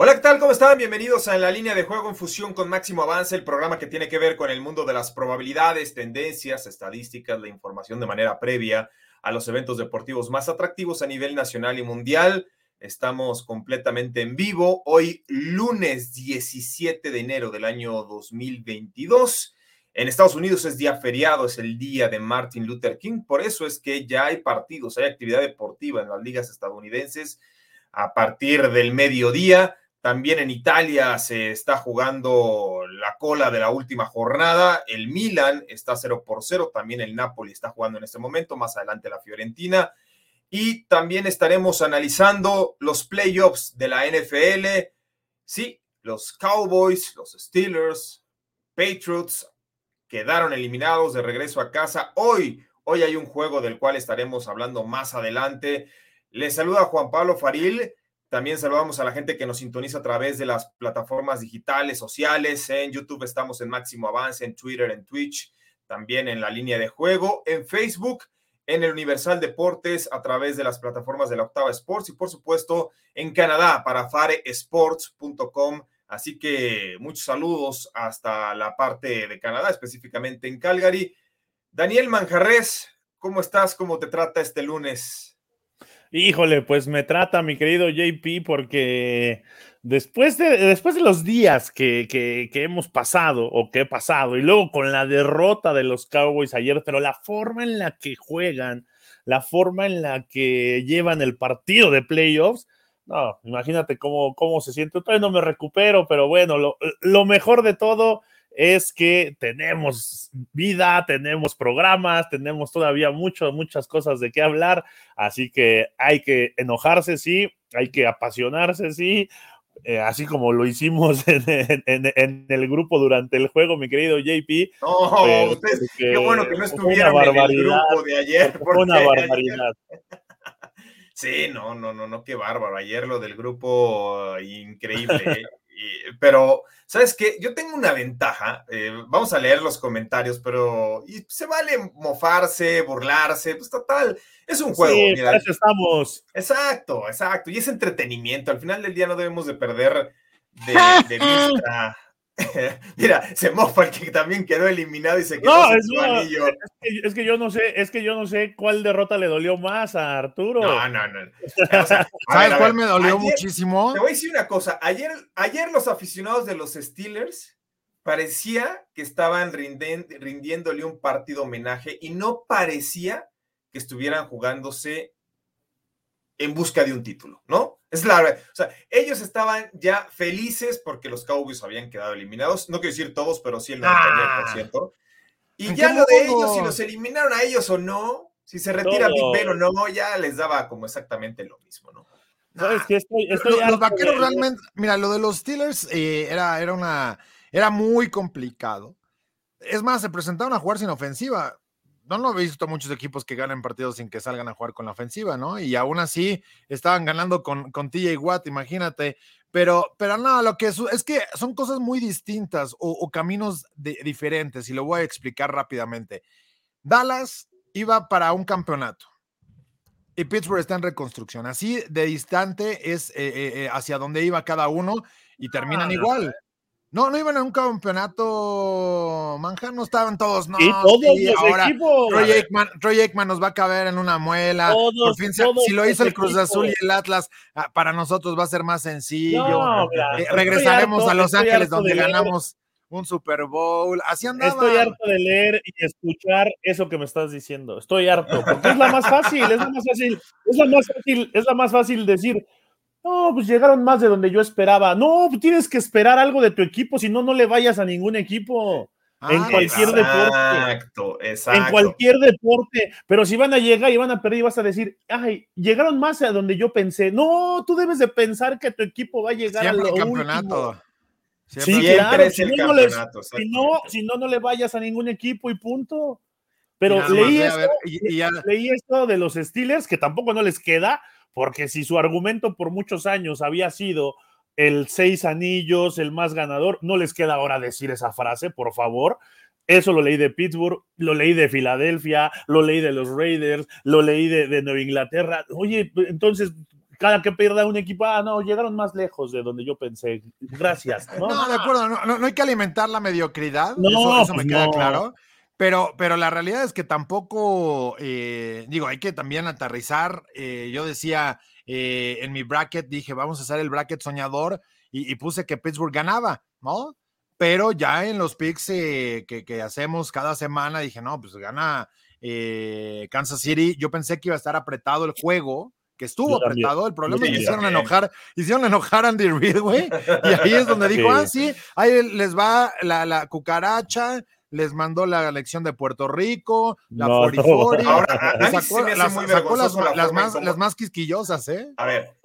Hola, ¿qué tal? ¿Cómo están? Bienvenidos a la línea de juego en fusión con Máximo Avance, el programa que tiene que ver con el mundo de las probabilidades, tendencias, estadísticas, la información de manera previa a los eventos deportivos más atractivos a nivel nacional y mundial. Estamos completamente en vivo hoy, lunes 17 de enero del año 2022. En Estados Unidos es día feriado, es el día de Martin Luther King, por eso es que ya hay partidos, hay actividad deportiva en las ligas estadounidenses a partir del mediodía. También en Italia se está jugando la cola de la última jornada. El Milan está 0 por 0. También el Napoli está jugando en este momento. Más adelante la Fiorentina. Y también estaremos analizando los playoffs de la NFL. Sí, los Cowboys, los Steelers, Patriots quedaron eliminados de regreso a casa. Hoy, hoy hay un juego del cual estaremos hablando más adelante. Les saluda Juan Pablo Faril. También saludamos a la gente que nos sintoniza a través de las plataformas digitales, sociales. En YouTube estamos en Máximo Avance, en Twitter, en Twitch, también en la línea de juego, en Facebook, en el Universal Deportes a través de las plataformas de la Octava Sports y por supuesto en Canadá para faresports.com. Así que muchos saludos hasta la parte de Canadá, específicamente en Calgary. Daniel Manjarres, ¿cómo estás? ¿Cómo te trata este lunes? Híjole, pues me trata mi querido JP porque después de, después de los días que, que, hemos pasado o que he pasado y luego con la derrota de los Cowboys ayer, pero la forma en la que juegan, la forma en la que llevan el partido de playoffs, no, imagínate cómo, cómo se siente. Todavía no me recupero, pero bueno, lo mejor de todo es que tenemos vida, tenemos programas, tenemos todavía mucho, muchas cosas de qué hablar, así que hay que enojarse, sí, hay que apasionarse, sí, eh, así como lo hicimos en, en, en, el grupo durante el juego, mi querido JP. No, eh, ustedes, qué bueno que no estuvieron en el grupo de ayer. Fue una barbaridad. Sí, no, no, no, no, qué bárbaro. Ayer lo del grupo, increíble. Pero, ¿sabes qué? Yo tengo una ventaja. Eh, vamos a leer los comentarios, pero y se vale mofarse, burlarse, pues total. Es un juego. Sí, mira. estamos. Exacto, exacto. Y es entretenimiento. Al final del día no debemos de perder de, de vista. Mira, se mofa el que también quedó eliminado y se quedó no, es, no, es, que, es, que, yo no sé, es que yo no sé cuál derrota le dolió más a Arturo. No, no, no. O sea, ¿Sabes cuál me dolió ayer, muchísimo? Te voy a decir una cosa. Ayer, ayer los aficionados de los Steelers parecía que estaban rinden, rindiéndole un partido homenaje y no parecía que estuvieran jugándose en busca de un título, ¿no? Es la verdad. O sea, ellos estaban ya felices porque los Cowboys habían quedado eliminados. No quiero decir todos, pero sí el 99%. Ah, y ya lo de ellos, si los eliminaron a ellos o no, si se retira Big Ben o no, ya les daba como exactamente lo mismo, ¿no? ¿Sabes qué? Estoy, estoy los, los, vaqueros de... realmente, mira, lo de los Steelers eh, era, era una, era muy complicado. Es más, se presentaron a jugar sin ofensiva no lo he visto muchos equipos que ganan partidos sin que salgan a jugar con la ofensiva, ¿no? Y aún así estaban ganando con, con TJ Watt, imagínate. Pero, pero no, lo que es, es que son cosas muy distintas o, o caminos de, diferentes y lo voy a explicar rápidamente. Dallas iba para un campeonato y Pittsburgh está en reconstrucción. Así de distante es eh, eh, hacia donde iba cada uno y terminan ah, igual. No, no iban a un campeonato, Manja, no estaban todos, no. Sí, todos sí, los ahora equipos. Troy Aikman, Troy Aikman, nos va a caber en una muela. Todos, Por fin, todos si lo hizo el. Cruz Azul y el Atlas, ah, para nosotros va a ser más sencillo. No, Eh, regresaremos harto, a Los Ángeles donde ganamos un Super Bowl. Así andaba. Estoy harto de leer y escuchar eso que me estás diciendo. Estoy harto, porque es la más fácil, es la más fácil, es la más fácil, es la más fácil decir, no, pues llegaron más de donde yo esperaba. No, pues tienes que esperar algo de tu equipo, si no, no le vayas a ningún equipo. en Ah, cualquier deporte. Exacto, exacto. En cualquier deporte, pero si van a llegar y van a perder y vas a decir, ay, llegaron más a donde yo pensé. No, tú debes de pensar que tu equipo va a llegar Siempre a el lo campeonato. último. sí, claro. Si no, no si, no, si no, no le vayas a ningún equipo y punto. Pero leí, esto, leí esto de los Steelers, que tampoco no les queda, porque si su argumento por muchos años había sido el seis anillos, el más ganador, no les queda ahora decir esa frase, por favor. Eso lo leí de Pittsburgh, lo leí de Filadelfia, lo leí de los Raiders, lo leí de, de Nueva Inglaterra. Oye, entonces, cada que pierda un equipo, ah, no, llegaron más lejos de donde yo pensé. Gracias. No, de acuerdo, no, hay que alimentar la mediocridad, no, eso, me pues queda claro. Pero, pero la realidad es que tampoco, eh, digo, hay que también aterrizar. Eh, yo decía eh, en mi bracket, dije, vamos a hacer el bracket soñador y, puse que Pittsburgh ganaba, ¿no? Pero ya en los picks que, que, hacemos cada semana, dije, no, pues gana Kansas City. Yo pensé que iba a estar apretado el juego, que estuvo apretado. El problema es que hicieron enojar, hicieron enojar a Andy Reid, güey. Y ahí es donde dijo, ah, sí, ahí les va la, la cucaracha, les mandó la lección de Puerto Rico, la no, Ahora, sacó, las, más, las más quisquillosas, ¿eh? A ver,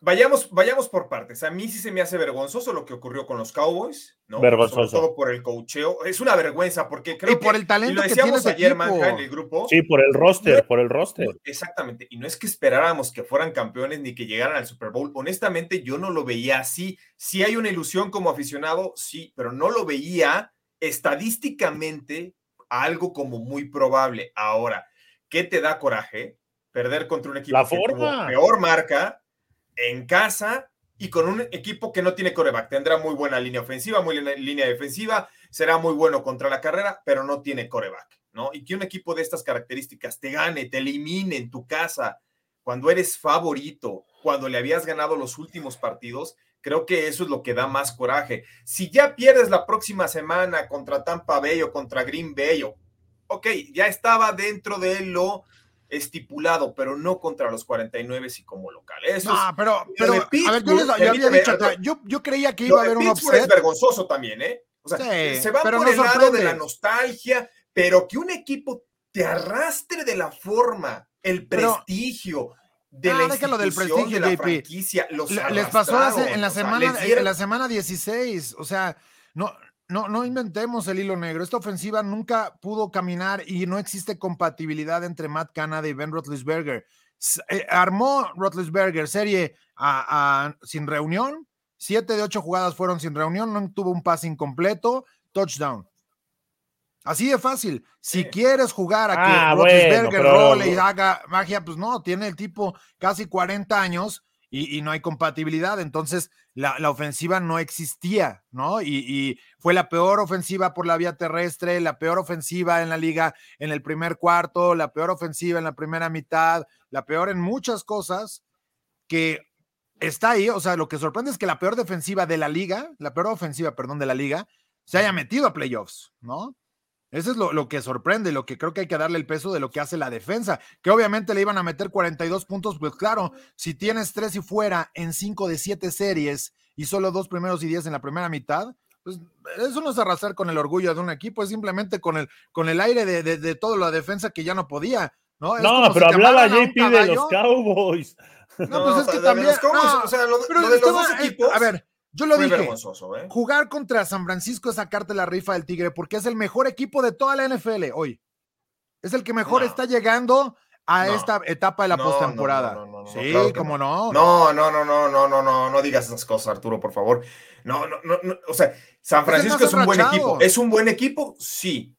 vayamos, vayamos por partes. A mí sí se me hace vergonzoso lo que ocurrió con los Cowboys, ¿no? Vergonzoso. Sobre todo por el cocheo. Es una vergüenza porque creo y por el talento que tiene ayer, Manca, en el grupo. Sí, por el roster, por el roster. Exactamente. Y no es que esperáramos que fueran campeones ni que llegaran al Super Bowl. Honestamente, yo no lo veía así. Sí hay una ilusión como aficionado, sí, pero no lo veía estadísticamente algo como muy probable. Ahora, ¿qué te da coraje? Perder contra un equipo que tuvo peor marca en casa y con un equipo que no tiene coreback. Tendrá muy buena línea ofensiva, muy buena línea defensiva, será muy bueno contra la carrera, pero no tiene coreback, ¿no? Y que un equipo de estas características te gane, te elimine en tu casa, cuando eres favorito, cuando le habías ganado los últimos partidos, Creo que eso es lo que da más coraje. Si ya pierdes la próxima semana contra Tampa Bay o contra Green Bay, ok, ya estaba dentro de lo estipulado, pero no contra los 49 y como local. Eso no, pero, pero a ver, yo, les, había dicho, yo, yo, creía que iba a haber un es vergonzoso también, ¿eh? O sea, se va por el lado de la nostalgia, pero que un equipo te arrastre de la forma, el prestigio, de ah, la del prestigio, de la franquicia, les pasó en la semana en la semana 16, o sea, no no no inventemos el hilo negro. Esta ofensiva nunca pudo caminar y no existe compatibilidad entre Matt Canada y Ben Roethlisberger. Eh, armó Roethlisberger serie sin reunión, siete de ocho jugadas fueron sin reunión, no tuvo un pase incompleto, touchdown. Así de fácil. Si quieres jugar a que ah, role y haga magia, pues no, tiene el tipo casi 40 años y, no hay compatibilidad. Entonces, la, ofensiva no existía, ¿no? Y, fue la peor ofensiva por la vía terrestre, la peor ofensiva en la liga en el primer cuarto, la peor ofensiva en la primera mitad, la peor en muchas cosas que está ahí. O sea, lo que sorprende es que la peor defensiva de la liga, la peor ofensiva, perdón, de la liga, se haya metido a playoffs, ¿no? Eso es lo, que sorprende, lo que creo que hay que darle el peso de lo que hace la defensa, que obviamente le iban a meter 42 puntos, pues claro, si tienes tres y fuera en cinco de siete series y solo dos primeros y diez en la primera mitad, pues eso no es arrasar con el orgullo de un equipo, es simplemente con el, con el aire de, de, toda la defensa que ya no podía. No, no pero hablaba JP de los Cowboys. No, pues es que también. o sea, lo, de los dos equipos. A ver, yo lo dije. ¿eh? Jugar contra San Francisco es sacarte la rifa del Tigre porque es el mejor equipo de toda la NFL hoy. Es el que mejor está llegando a esta etapa de la postemporada. sí, como no. No, no, no, no, no, no, no, no digas esas cosas, Arturo, por favor. No, no, no, o sea, San Francisco es un buen equipo. ¿Es un buen equipo? Sí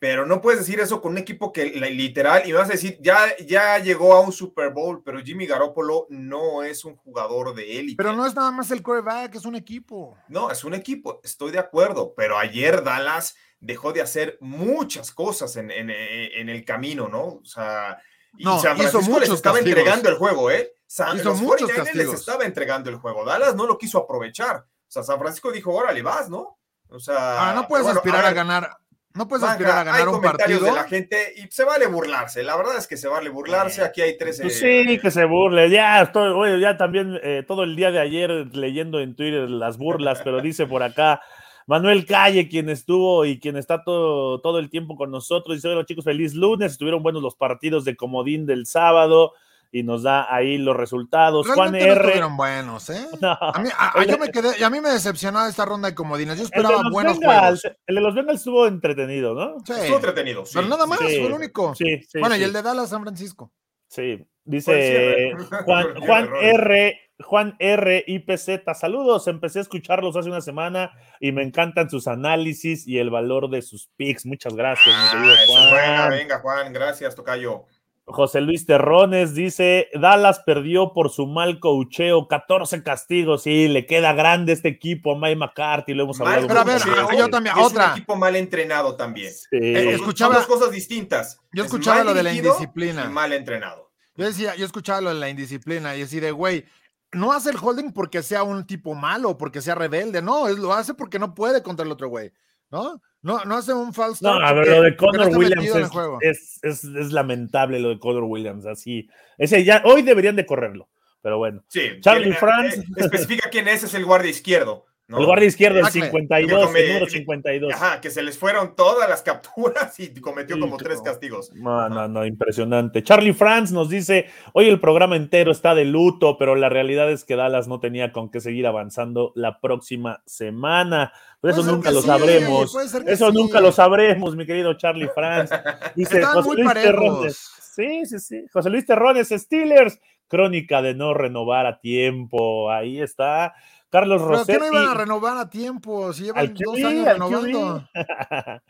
pero no puedes decir eso con un equipo que literal, y vas a decir, ya, ya llegó a un Super Bowl, pero Jimmy Garoppolo no es un jugador de élite. Pero no es nada más el quarterback, es un equipo. No, es un equipo, estoy de acuerdo, pero ayer Dallas dejó de hacer muchas cosas en, el camino, ¿no? O sea, y San Francisco les estaba entregando el juego, ¿eh? San, hizo muchos les estaba entregando el juego. Dallas no lo quiso aprovechar. O sea, San Francisco dijo, órale, vas, ¿no? O sea, ah, no puedes aspirar a ganar no puedes aspirar a ganar un partido. de la gente y se vale burlarse. La verdad es que se vale burlarse. Aquí hay tres. Pues sí, que se burle. Ya estoy, ya también eh, todo el día de ayer leyendo en Twitter las burlas, pero dice por acá Manuel Calle, quien estuvo y quien está todo, todo el tiempo con nosotros. Dice: Hola chicos, feliz lunes. Estuvieron buenos los partidos de Comodín del sábado. Y nos da ahí los resultados. Juan no R. estuvieron buenos, ¿eh? No. A mí, a- a- yo me quedé, y a mí me decepcionó esta ronda de comodines. Yo esperaba buenos Bengals, juegos. el de los Bengals estuvo entretenido, ¿no? Sí. Estuvo entretenido. sí. Pero nada más, Sí. fue el único. Sí, sí. bueno, sí. y el de Dallas San Francisco. Sí, dice cierre. Juan, Juan. R. Juan R. IPZ, saludos. Empecé a escucharlos hace una semana y me encantan sus análisis y el valor de sus picks. Muchas gracias, mi Ah, querido es buena, Juan. venga, Juan, gracias, Tocayo. José Luis Terrones dice: Dallas perdió por su mal cocheo, 14 castigos. Sí, le queda grande este equipo a Mike McCarthy, lo hemos Mal hablado. Pero a ver, ah, yo también, es otra. un equipo mal entrenado también. Sí. Eh, Son- escuchaba- dos cosas distintas. yo Es escuchaba lo de la indisciplina. y mal entrenado. Yo decía, yo escuchaba lo de la indisciplina y así de, güey, no hace el holding porque sea un tipo malo, porque sea rebelde, no, es, lo hace porque no puede contra el otro güey, ¿no? No, no hace un false No, a ver, lo de Connor Williams el es, es, es- es lamentable lo de Connor Williams, así. Ese ya, hoy deberían de correrlo, pero bueno. Sí. Charlie tiene- Franz. eh, especifica quién es, es el guardia izquierdo. ¿No? El guardia izquierdo, el Tackle. 52, Come- el número 52. Ajá, que se les fueron todas las capturas y cometió Sí, como tres castigos. No, no, no, impresionante. Charlie Franz nos dice, hoy el programa entero está de luto, pero la realidad es que Dallas no tenía con qué seguir avanzando la próxima semana. Pues eso nunca lo sí, sabremos. Eso sí. nunca lo sabremos, mi querido Charlie Franz. Dice José muy Luis. Terrones. Sí, sí, sí. José Luis Terrones, Steelers, crónica de no renovar a tiempo. Ahí está. Carlos Pero que Rossetti. no iban a renovar a tiempo, si llevan dos años renovando.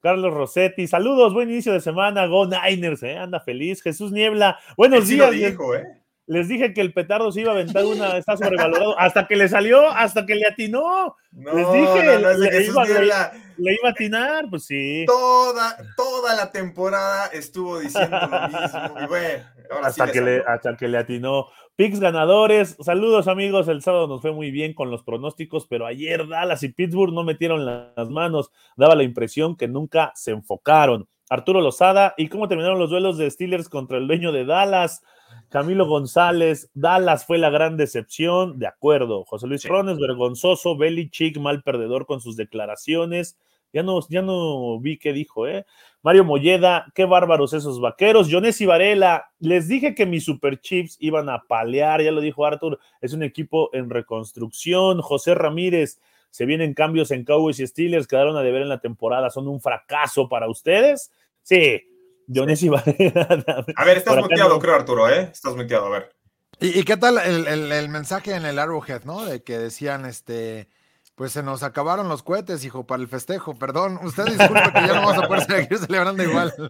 Carlos Rossetti, saludos, buen inicio de semana, Go Niners, eh, anda feliz. Jesús Niebla, buenos sí días. les- dijo, ¿eh? Les dije que el petardo se iba a aventar una, está sobrevalorado, hasta que le salió, hasta que le atinó, No, Les dije, no, no, es de le Jesús iba- le- Niebla. Le iba a atinar, pues sí. Toda, toda la temporada estuvo diciendo lo mismo. Y bueno, ahora Hasta que, le, hasta que le atinó. Picks ganadores, saludos amigos, el sábado nos fue muy bien con los pronósticos, pero ayer Dallas y Pittsburgh no metieron las manos, daba la impresión que nunca se enfocaron. Arturo Lozada, ¿y cómo terminaron los duelos de Steelers contra el dueño de Dallas? Camilo González, Dallas fue la gran decepción, de acuerdo. José Luis Sí. Rones, vergonzoso, Belichick, mal perdedor con sus declaraciones. Ya no, ya no vi qué dijo, ¿eh? Mario Molleda, qué bárbaros esos vaqueros. Jones Varela, les dije que mis Super Chiefs iban a palear, ya lo dijo Arthur, es un equipo en reconstrucción. José Ramírez, se vienen cambios en Cowboys y Steelers, quedaron a deber en la temporada, son un fracaso para ustedes. Sí, Jones Varela. A ver, estás muteado, no. creo, Arturo, ¿eh? Estás muteado, a ver. ¿Y, y qué tal el, el- el mensaje en el Arrowhead, no? De que decían, este, pues se nos acabaron los cohetes, hijo, para el festejo. Perdón, usted disculpe que ya no vamos a poder seguir celebrando igual.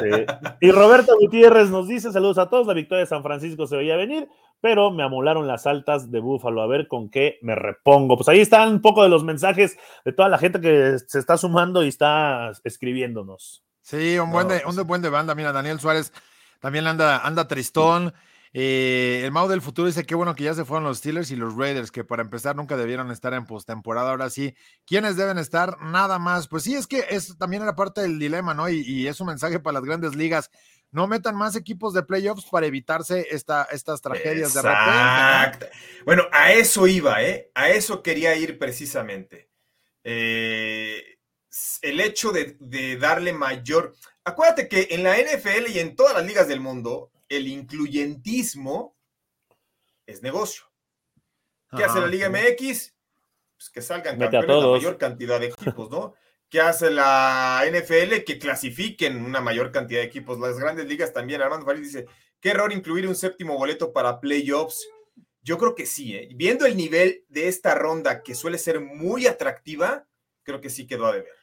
Sí. Y Roberto Gutiérrez nos dice: Saludos a todos. La victoria de San Francisco se veía venir, pero me amolaron las altas de Búfalo. A ver con qué me repongo. Pues ahí están un poco de los mensajes de toda la gente que se está sumando y está escribiéndonos. Sí, un buen, de, pues un buen de banda. Mira, Daniel Suárez también anda, anda tristón. Eh, el Mau del futuro dice qué bueno que ya se fueron los Steelers y los Raiders, que para empezar nunca debieron estar en postemporada. Ahora sí, ¿quiénes deben estar? Nada más. Pues sí, es que es también era parte del dilema, ¿no? Y, y es un mensaje para las grandes ligas. No metan más equipos de playoffs para evitarse esta, estas tragedias de repente. Bueno, a eso iba, ¿eh? A eso quería ir precisamente. Eh, el hecho de, de darle mayor. Acuérdate que en la NFL y en todas las ligas del mundo, el incluyentismo es negocio. ¿Qué hace la Liga. MX? Pues que salgan campeones la mayor cantidad de equipos, ¿no? ¿Qué hace la NFL? Que clasifiquen una mayor cantidad de equipos. Las grandes ligas también. Armando Farid dice, qué error incluir un séptimo boleto para playoffs. Yo creo que sí, ¿eh? Viendo el nivel de esta ronda, que suele ser muy atractiva, creo que sí quedó a deber.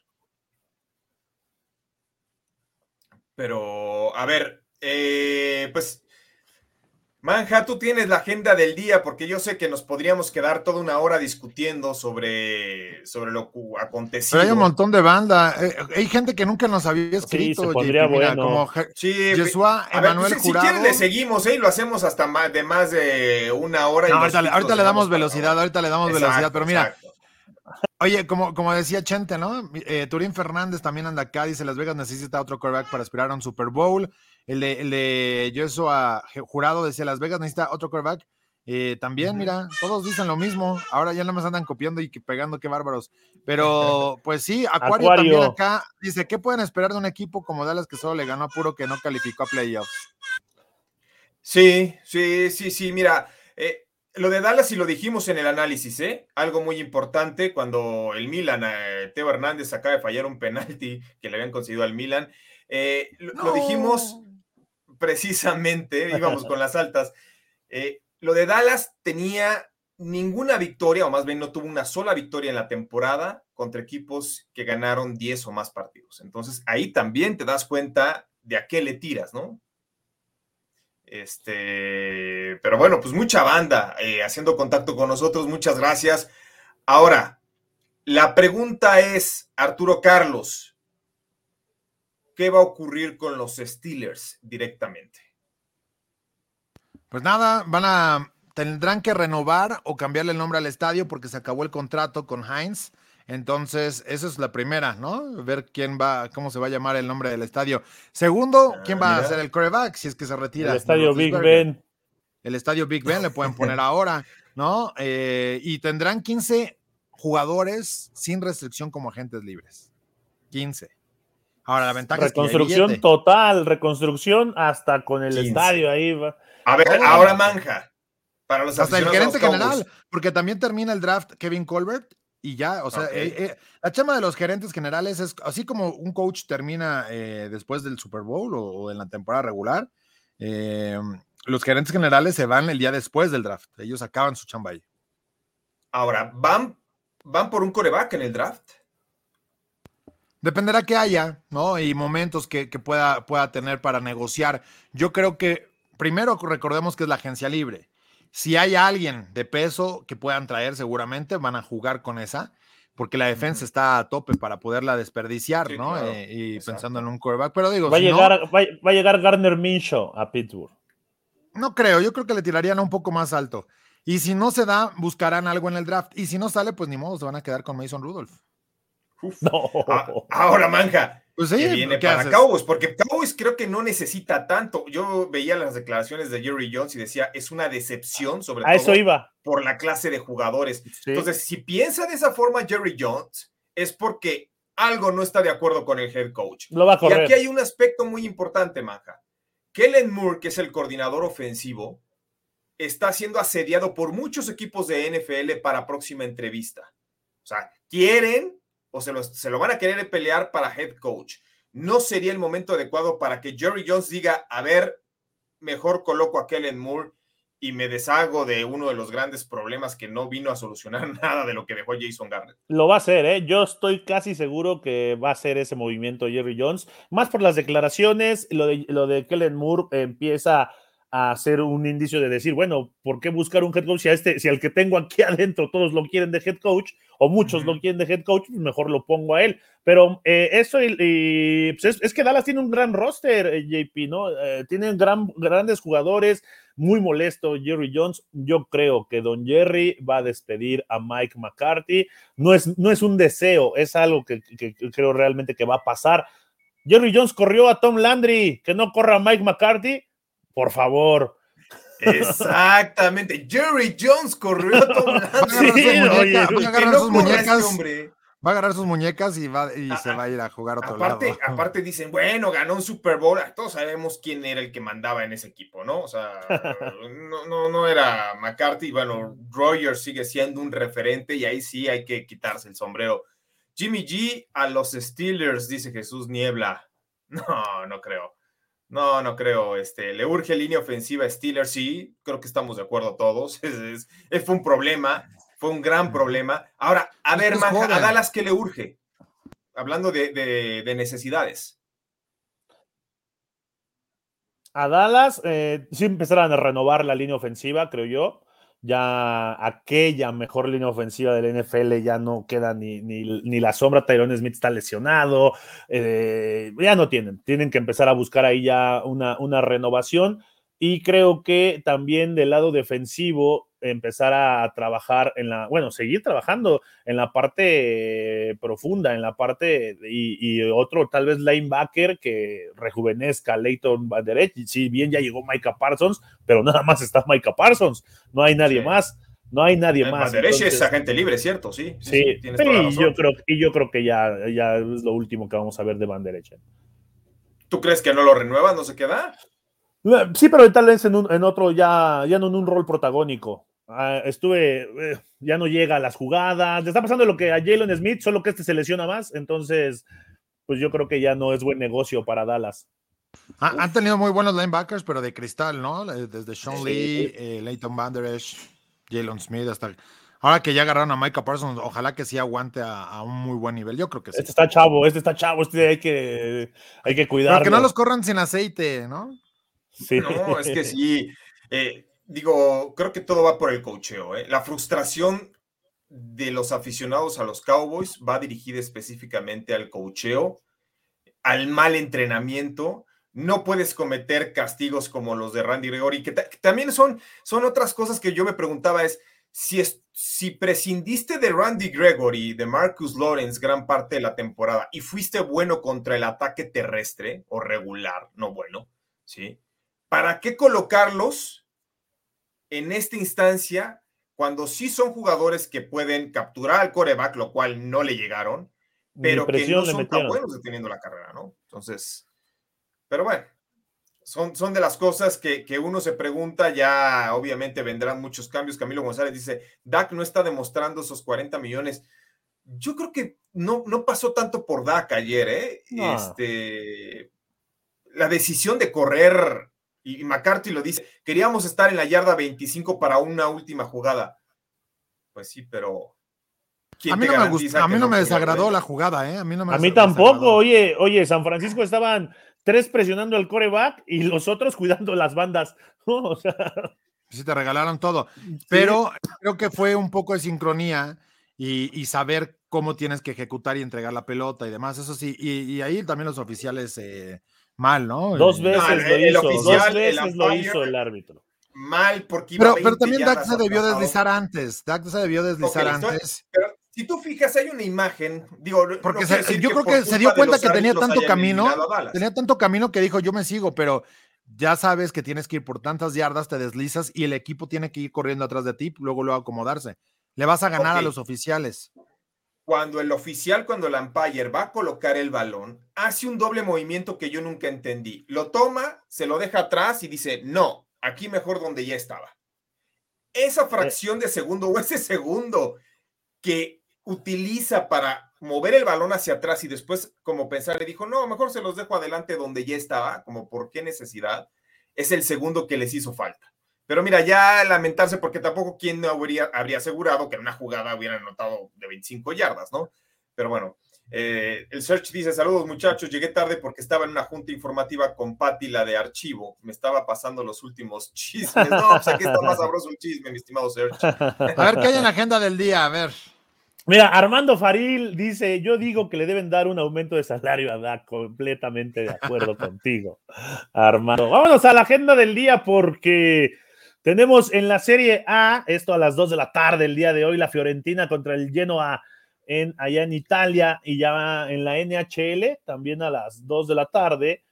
Pero, a ver, eh, pues, Manja, tú tienes la agenda del día, porque yo sé que nos podríamos quedar toda una hora discutiendo sobre, sobre lo acontecido. Pero hay un montón de banda. Eh, hay gente que nunca nos había escrito. se pondría JP, mira, bueno. como Sí, Yeshua a ver, Emanuel si, si quieres le seguimos, ¿eh? Y lo hacemos hasta más de más de una hora. y No, ahorita, ahorita le damos velocidad, ahorita le damos Exacto, velocidad, pero mira, exacto. Oye, como, como decía Chente, ¿no? Eh, Turín Fernández también anda acá, dice Las Vegas necesita otro quarterback para aspirar a un Super Bowl. El de, el de Joshua Jurado decía Las Vegas necesita otro quarterback. Eh, también, mira, todos dicen lo mismo. Ahora ya nada más andan copiando y pegando, qué bárbaros. Pero, pues sí, Acuario, Acuario. también acá dice: ¿Qué pueden esperar de un equipo como Dallas que solo le ganó a puro que no calificó a playoffs? Sí, sí, sí, sí, mira, eh, lo de Dallas y lo dijimos en el análisis, ¿eh? Algo muy importante cuando el Milan, eh, Teo Hernández acaba de fallar un penalti que le habían concedido al Milan. Eh, lo, dijimos precisamente, íbamos con las altas. lo de Dallas tenía ninguna victoria, o más bien no tuvo una sola victoria en la temporada contra equipos que ganaron 10 o más partidos. Entonces ahí también te das cuenta de a qué le tiras, ¿no? Este, pero bueno, pues mucha banda eh, haciendo contacto con nosotros, muchas gracias. Ahora, la pregunta es, Arturo Carlos, ¿qué va a ocurrir con los Steelers directamente? Pues nada, van a, tendrán que renovar o cambiarle el nombre al estadio porque se acabó el contrato con Heinz. Entonces, esa es la primera, ¿no? Ver quién va, cómo se va a llamar el nombre del estadio. Segundo, ah, quién va a ser el coreback si es que se retira. El estadio Big Ben. El estadio Big Ben le pueden poner ahora, ¿no? Eh, y tendrán 15 jugadores sin restricción como agentes libres. 15. Ahora, la ventaja reconstrucción es que total, reconstrucción hasta con el estadio ahí. Va. A ver, ahora manja. Para los hasta el gerente general, porque también termina el draft Kevin Colbert y ya, o sea, eh, eh, la chama de los gerentes generales es así como un coach termina eh, después del Super Bowl o, en la temporada regular, los gerentes generales se van el día después del draft. Ellos acaban su chamba ahí. Ahora, ¿van, van por un coreback en el draft? Dependerá que haya, ¿no? Y momentos que, que pueda, pueda tener para negociar. Yo creo que primero recordemos que es la agencia libre. Si hay alguien de peso que puedan traer, seguramente van a jugar con esa, porque la defensa está a tope para poderla desperdiciar, ¿no? Eh, y pensando en un quarterback. Pero digo, va, a llegar, va, a llegar Gardner Minshew a Pittsburgh. No creo, yo creo que le tirarían un poco más alto. Y si no se da, buscarán algo en el draft. Y si no sale, pues ni modo, se van a quedar con Mason Rudolph. No. Ah, ahora, manja, pues sí, viene para Cowboys, porque Cowboys creo que no necesita tanto. Yo veía las declaraciones de Jerry Jones y decía, es una decepción, sobre todo eso iba. por la clase de jugadores. Entonces, si piensa de esa forma Jerry Jones, es porque algo no está de acuerdo con el head coach. Lo va a correr. Y aquí hay un aspecto muy importante, Manja. Kellen Moore, que es el coordinador ofensivo, está siendo asediado por muchos equipos de NFL para próxima entrevista. O sea, quieren o se, lo van a querer pelear para head coach. No sería el momento adecuado para que Jerry Jones diga, a ver, mejor coloco a Kellen Moore y me deshago de uno de los grandes problemas que no vino a solucionar nada de lo que dejó Jason Garrett. Lo va a hacer, ¿eh? Yo estoy casi seguro que va a hacer ese movimiento Jerry Jones, más por las declaraciones, lo de, lo de Kellen Moore empieza a hacer un indicio de decir, bueno, ¿por qué buscar un head coach si, a este, si al que tengo aquí adentro todos lo quieren de head coach o muchos lo quieren de head coach, pues mejor lo pongo a él. Pero eh, eso y, pues es, que Dallas tiene un gran roster, eh, JP, ¿no? Eh, tienen gran, grandes jugadores, muy molesto Jerry Jones. Yo creo que Don Jerry va a despedir a Mike McCarthy. No es, no es un deseo, es algo que, que creo realmente que va a pasar. Jerry Jones corrió a Tom Landry, que no corra a Mike McCarthy por favor. Exactamente. Jerry Jones corrió a Tom va a agarrar sus muñecas. Va a agarrar sus muñecas y, va, y se va a ir a jugar otro aparte, lado. Aparte dicen, bueno, ganó un Super Bowl. Todos sabemos quién era el que mandaba en ese equipo, ¿no? O sea, no, no, no era McCarthy. Bueno, Rogers sigue siendo un referente y ahí sí hay que quitarse el sombrero. Jimmy G a los Steelers, dice Jesús Niebla. No, no creo. No, no creo. Este, le urge línea ofensiva a Steelers, sí, creo que estamos de acuerdo todos. Es, fue un problema, fue un gran problema. Ahora, a ver, a Dallas, ¿qué le urge? Hablando de, necesidades. A Dallas, eh, sí empezaron a renovar la línea ofensiva, creo yo ya aquella mejor línea ofensiva del NFL ya no queda ni, ni, la sombra. Tyrone Smith está lesionado, eh, ya no tienen, tienen que empezar a buscar ahí ya una, una renovación. Y creo que también del lado defensivo empezar a trabajar en la, bueno, seguir trabajando en la parte profunda, en la parte y, otro tal vez linebacker que rejuvenezca a Leighton Banderech. Si bien ya llegó Micah Parsons, pero nada más está Micah Parsons, no hay nadie más. No hay nadie más. Banderech es agente libre, ¿cierto? Sí. Sí, y, yo creo, y yo creo que ya, ya es lo último que vamos a ver de Banderech. ¿Tú crees que no lo renueva, no se queda? Sí, pero tal vez en, en otro, ya, ya no en un rol protagónico. Ah, estuve, eh, ya no llega a las jugadas. Le está pasando lo que a Jalen Smith, solo que este se lesiona más. Entonces, pues yo creo que ya no es buen negocio para Dallas. han tenido muy buenos linebackers, pero de cristal, ¿no? Desde Sean Lee, eh, Leighton Van Jalen Smith, hasta. Ahora que ya agarraron a Micah Parsons, ojalá que sí aguante a, un muy buen nivel. Yo creo que sí. Este está chavo, este está chavo, este hay que, hay que cuidarlo. Pero que no los corran sin aceite, ¿no? Sí. No, es que sí. Eh, digo, creo que todo va por el cocheo. ¿eh? La frustración de los aficionados a los Cowboys va dirigida específicamente al cocheo, al mal entrenamiento. No puedes cometer castigos como los de Randy Gregory, que, también son, son otras cosas que yo me preguntaba es, si, es, si prescindiste de Randy Gregory, de Marcus Lawrence gran parte de la temporada y fuiste bueno contra el ataque terrestre o regular, no bueno, ¿sí? ¿Para qué colocarlos en esta instancia, cuando sí son jugadores que pueden capturar al coreback, lo cual no le llegaron, pero que no son tan buenos deteniendo la carrera, ¿no? Entonces, pero bueno, son, son de las cosas que, uno se pregunta, ya obviamente vendrán muchos cambios. Camilo González dice, Dak no está demostrando esos 40 millones. Yo creo que no, no pasó tanto por Dak ayer, ¿eh? Este, la decisión de correr y McCarthy lo dice, queríamos estar en la yarda 25 para una última jugada. Pues sí, pero... A mí no me, gustó, a mí no me desagradó la jugada, ¿eh? A mí, no me a mí tampoco, oye, oye, San Francisco estaban tres presionando el coreback y los otros cuidando las bandas. o sea... Sí, te regalaron todo. Pero creo que fue un poco de sincronía y, saber cómo tienes que ejecutar y entregar la pelota y demás. Eso sí, y, ahí también los oficiales eh, mal, ¿no? Dos veces lo hizo, dos veces lo hizo el árbitro. Mal, porque pero, pero también Dak se debió deslizar antes. Dak se debió deslizar antes. Pero si tú fijas, hay una imagen, digo, porque yo creo que se dio cuenta que tenía tanto camino, tenía tanto camino que dijo, yo me sigo, pero ya sabes que tienes que ir por tantas yardas, te deslizas y el equipo tiene que ir corriendo atrás de ti, luego luego acomodarse. Le vas a ganar a los oficiales cuando el oficial, cuando el umpire va a colocar el balón, hace un doble movimiento que yo nunca entendí. Lo toma, se lo deja atrás y dice, no, aquí mejor donde ya estaba. Esa eh. fracción de segundo o ese segundo que utiliza para mover el balón hacia atrás y después como pensar, le dijo, no, mejor se los dejo adelante donde ya estaba, como por qué necesidad, es el segundo que les hizo falta. Pero mira, ya lamentarse porque tampoco quien habría, habría asegurado que en una jugada hubieran anotado de 25 yardas, ¿no? Pero bueno, eh, el Search dice, saludos muchachos, llegué tarde porque estaba en una junta informativa con Patti, la de archivo. Me estaba pasando los últimos chismes. No, pues aquí está más sabroso un chisme, mi estimado Search. A ver, ¿qué hay en la agenda del día? A ver. Mira, Armando Faril dice, yo digo que le deben dar un aumento de salario a DAC, completamente de acuerdo contigo, Armando. Vámonos a la agenda del día porque tenemos en la Serie A, esto a las 2 de la tarde el día de hoy, la Fiorentina contra el Genoa en, allá en Italia y ya en la NHL, también a las 2 de la tarde.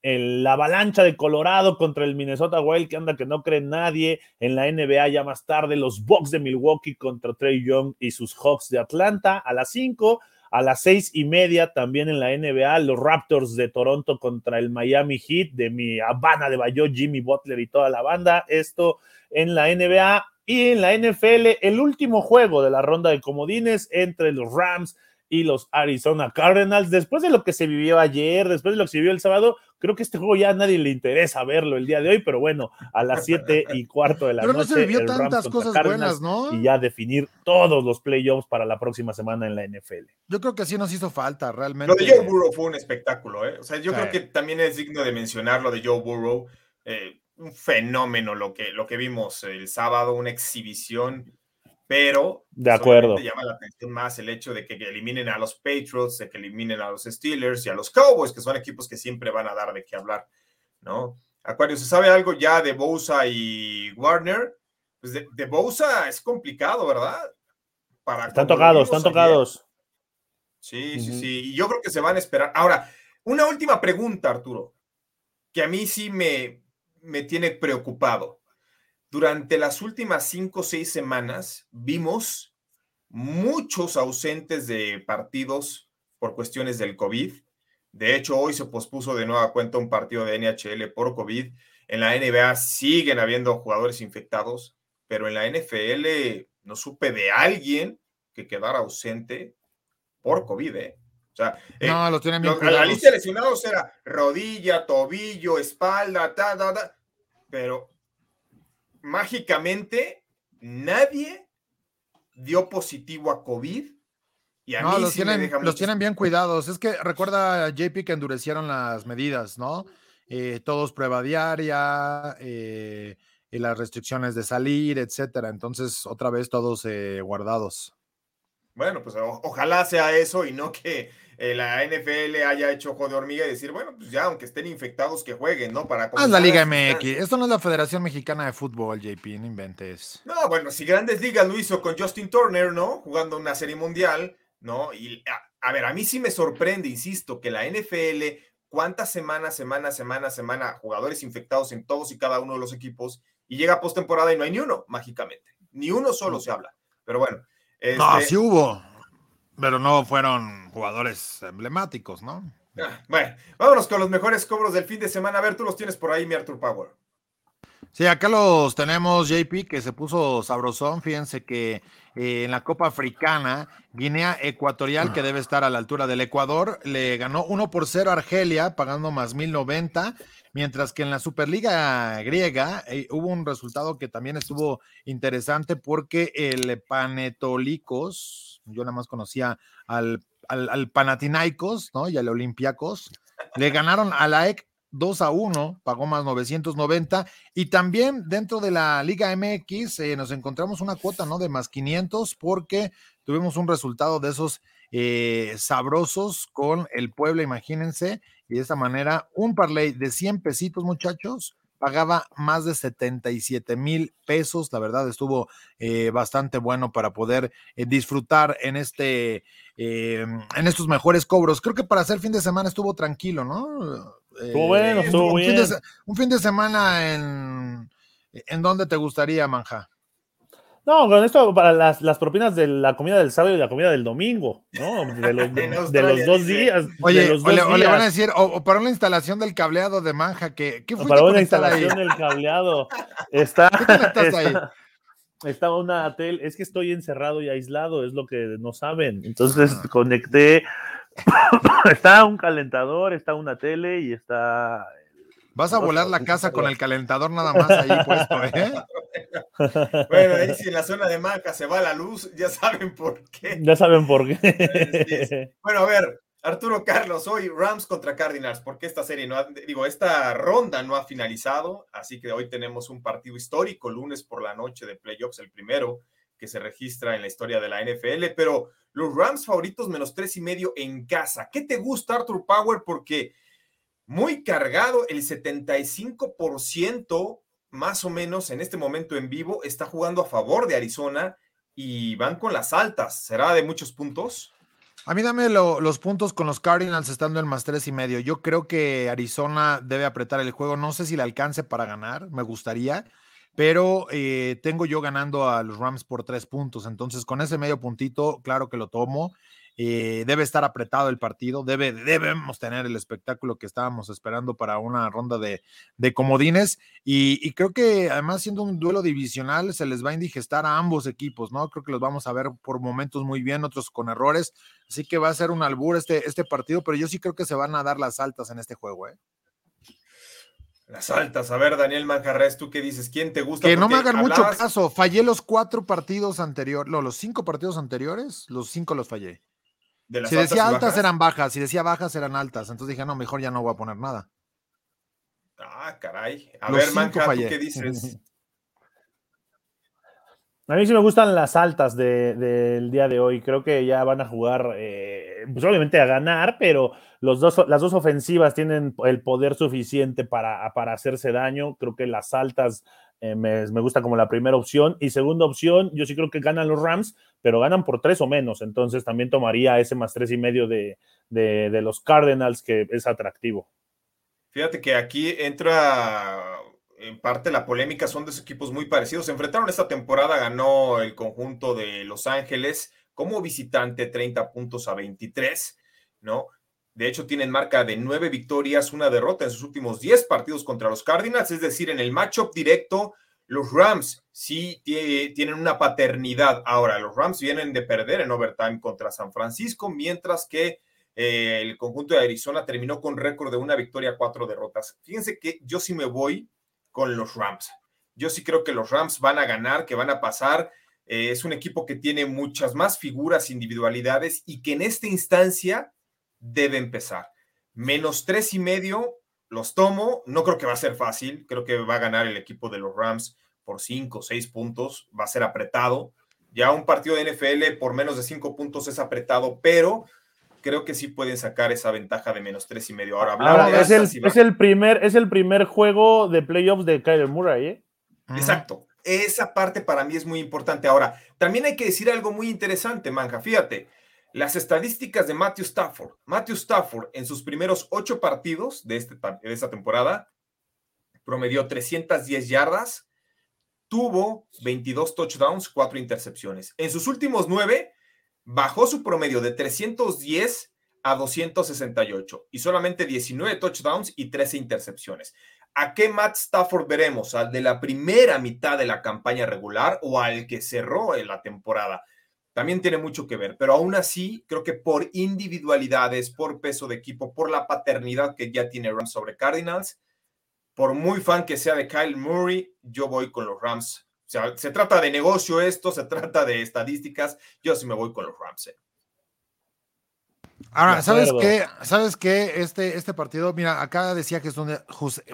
la avalancha de Colorado contra el Minnesota Wild, que anda que no cree nadie. En la NBA ya más tarde, los Bucks de Milwaukee contra Trey Young y sus Hawks de Atlanta a las 5. A las seis y media también en la NBA, los Raptors de Toronto contra el Miami Heat de mi Habana de Bayo, Jimmy Butler y toda la banda. Esto en la NBA y en la NFL, el último juego de la ronda de comodines entre los Rams y los Arizona Cardinals. Después de lo que se vivió ayer, después de lo que se vivió el sábado, creo que este juego ya a nadie le interesa verlo el día de hoy, pero bueno, a las siete y cuarto de la pero noche. No se vivió tantas cosas buenas, ¿no? Y ya definir todos los playoffs para la próxima semana en la NFL. Yo creo que sí nos hizo falta, realmente. Lo de Joe Burrow fue un espectáculo, ¿eh? O sea, yo creo que también es digno de mencionar lo de Joe Burrow. Eh, un fenómeno lo que, lo que vimos el sábado, una exhibición pero de acuerdo. llama la atención más el hecho de que eliminen a los Patriots, de que eliminen a los Steelers y a los Cowboys, que son equipos que siempre van a dar de qué hablar, ¿no? Acuario, ¿se sabe algo ya de Bosa y Warner? Pues de, de Bosa es complicado, ¿verdad? Para están tocados, están tocados. Sí, sí, sí. Y yo creo que se van a esperar. Ahora, una última pregunta, Arturo, que a mí sí me, me tiene preocupado durante las últimas cinco o seis semanas vimos muchos ausentes de partidos por cuestiones del COVID. De hecho, hoy se pospuso de nueva cuenta un partido de NHL por COVID. en la NBA siguen habiendo jugadores infectados, pero en la NFL no supe de alguien que quedara ausente por COVID. ¿eh? O sea, eh, no, lo tienen bien La lista de lesionados era rodilla, tobillo, espalda, ta, ta, ta, pero mágicamente nadie dio positivo a COVID. Y a no, mí los, tienen, los tienen bien cuidados. Es que recuerda, JP, que endurecieron las medidas, ¿no? Eh, todos prueba diaria, eh, y las restricciones de salir, etcétera. Entonces, otra vez todos eh, guardados. Bueno, pues ojalá sea eso y no que la NFL haya hecho ojo de hormiga y decir, bueno, pues ya, aunque estén infectados, que jueguen, ¿no? Para es la Liga MX. Esto no es la Federación Mexicana de Fútbol, JP, no inventes. No, bueno, si Grandes Ligas lo hizo con Justin Turner, ¿no? Jugando una serie mundial, ¿no? Y a ver, a mí sí me sorprende, insisto, que la NFL cuántas semanas, semana, semana, semana, jugadores infectados en todos y cada uno de los equipos, y llega postemporada y no hay ni uno, mágicamente. Ni uno solo mm. se habla. Pero bueno. No, este sí hubo, pero no fueron jugadores emblemáticos, ¿no? Ah, bueno, vámonos con los mejores cobros del fin de semana. A ver, tú los tienes por ahí, mi Arthur Power. Sí, acá los tenemos, JP, que se puso sabrosón. Fíjense que eh, en la Copa Africana, Guinea Ecuatorial, que debe estar a la altura del Ecuador, le ganó 1 por 0 a Argelia, pagando más 1090. Mientras que en la Superliga griega eh, hubo un resultado que también estuvo interesante porque el Panetolicos, yo nada más conocía al, al, al Panathinaikos, ¿no? Y al Olympiacos, le ganaron a la EC 2 a 1, pagó más 990. Y también dentro de la Liga MX eh, nos encontramos una cuota, ¿no? De más 500 porque tuvimos un resultado de esos eh, sabrosos con el Puebla, imagínense. Y de esta manera, un parlay de 100 pesitos, muchachos, pagaba más de 77 mil pesos. La verdad estuvo eh, bastante bueno para poder disfrutar en este, en estos mejores cobros. Creo que para hacer fin de semana estuvo tranquilo, ¿no? Estuvo bueno, eh, estuvo un Fin de, un fin de semana en, ¿en dónde te gustaría, Manja? No, con esto para las, las, propinas de la comida del sábado y la comida del domingo, ¿no? De los, de, los dos días. Oye, los o, le, van a decir, o, para una instalación del cableado de Manja, que ¿qué Para una instalación del cableado. Está, está, está, una tele, es que estoy encerrado y aislado, es lo que no saben. Entonces ah. conecté está un calentador, está una tele y está. Vas a volar la casa con el calentador nada más ahí puesto, ¿eh? Bueno, ahí si en la zona de Manca se va la luz, ya saben por qué. Ya saben por qué. Bueno, a ver, Arturo Carlos, hoy Rams contra Cardinals, porque esta serie no ha, digo, esta ronda no ha finalizado, así que hoy tenemos un partido histórico, lunes por la noche de playoffs, el primero que se registra en la historia de la NFL, pero los Rams favoritos menos tres y medio en casa. ¿Qué te gusta, Arthur Power? Porque muy cargado, el 75% más o menos en este momento en vivo está jugando a favor de Arizona y van con las altas. ¿Será de muchos puntos? A mí dame los puntos con los Cardinals estando en más tres y medio. Yo creo que Arizona debe apretar el juego. No sé si le alcance para ganar, me gustaría pero eh, tengo yo ganando a los Rams por tres puntos. Entonces, con ese medio puntito, claro que lo tomo. Eh, debe estar apretado el partido, debe, debemos tener el espectáculo que estábamos esperando para una ronda de, comodines. Y, creo que además, siendo un duelo divisional, se les va a indigestar a ambos equipos, ¿no? Creo que los vamos a ver por momentos muy bien, otros con errores. Así que va a ser un albur este, este partido, pero yo sí creo que se van a dar las altas en este juego, ¿eh? Las altas. A ver, Daniel Manjarres, ¿tú qué dices? ¿Quién te gusta? Que no me hagan mucho caso. Fallé los cuatro partidos anteriores, no, los cinco partidos anteriores, los cinco los fallé. Si decía altas, eran bajas, si decía bajas eran altas. Entonces dije, no, mejor ya no voy a poner nada. Ah, caray. A ver, Manja, ¿tú qué dices? A mí sí me gustan las altas del día de hoy. Creo que ya van a jugar, eh, pues obviamente a ganar, pero los dos, las dos ofensivas tienen el poder suficiente para, para hacerse daño. Creo que las altas eh, me, gusta como la primera opción. Y segunda opción, yo sí creo que ganan los Rams, pero ganan por tres o menos. Entonces también tomaría ese más tres y medio de, de los Cardinals, que es atractivo. Fíjate que aquí entra en parte la polémica son dos equipos muy parecidos. Se enfrentaron esta temporada, ganó el conjunto de Los Ángeles como visitante 30 puntos a 23, ¿no? De hecho, tienen marca de nueve victorias, una derrota en sus últimos diez partidos contra los Cardinals. Es decir, en el matchup directo, los Rams sí tienen una paternidad. Ahora, los Rams vienen de perder en overtime contra San Francisco, mientras que eh, el conjunto de Arizona terminó con récord de una victoria, cuatro derrotas. Fíjense que yo sí me voy con los Rams. Yo sí creo que los Rams van a ganar, que van a pasar. Eh, es un equipo que tiene muchas más figuras, individualidades y que en esta instancia debe empezar. Menos tres y medio, los tomo. No creo que va a ser fácil. Creo que va a ganar el equipo de los Rams por cinco o seis puntos. Va a ser apretado. Ya un partido de NFL por menos de cinco puntos es apretado, pero creo que sí pueden sacar esa ventaja de menos tres y medio. Ahora, hablar es, el, primer, es el primer juego de playoffs de Kyler Murray, ¿eh? Exacto. Esa parte para mí es muy importante. Ahora, también hay que decir algo muy interesante, Manja. Fíjate, las estadísticas de Matthew Stafford. Matthew Stafford en sus primeros ocho partidos de, este, esta temporada promedió 310 yardas, tuvo 22 touchdowns, cuatro intercepciones. En sus últimos nueve, bajó su promedio de 310 a 268 y solamente 19 touchdowns y 13 intercepciones. ¿A qué Matt Stafford veremos? ¿Al de la primera mitad de la campaña regular o al que cerró en la temporada? También tiene mucho que ver, pero aún así creo que por individualidades, por peso de equipo, por la paternidad que ya tiene Rams sobre Cardinals, por muy fan que sea de Kyle Murray, yo voy con los Rams o sea, se trata de negocio esto, se trata de estadísticas. Yo sí me voy con los Rams. Eh. Ahora, ¿sabes qué? ¿Sabes qué? Este, este partido, mira, acá decía Jesús,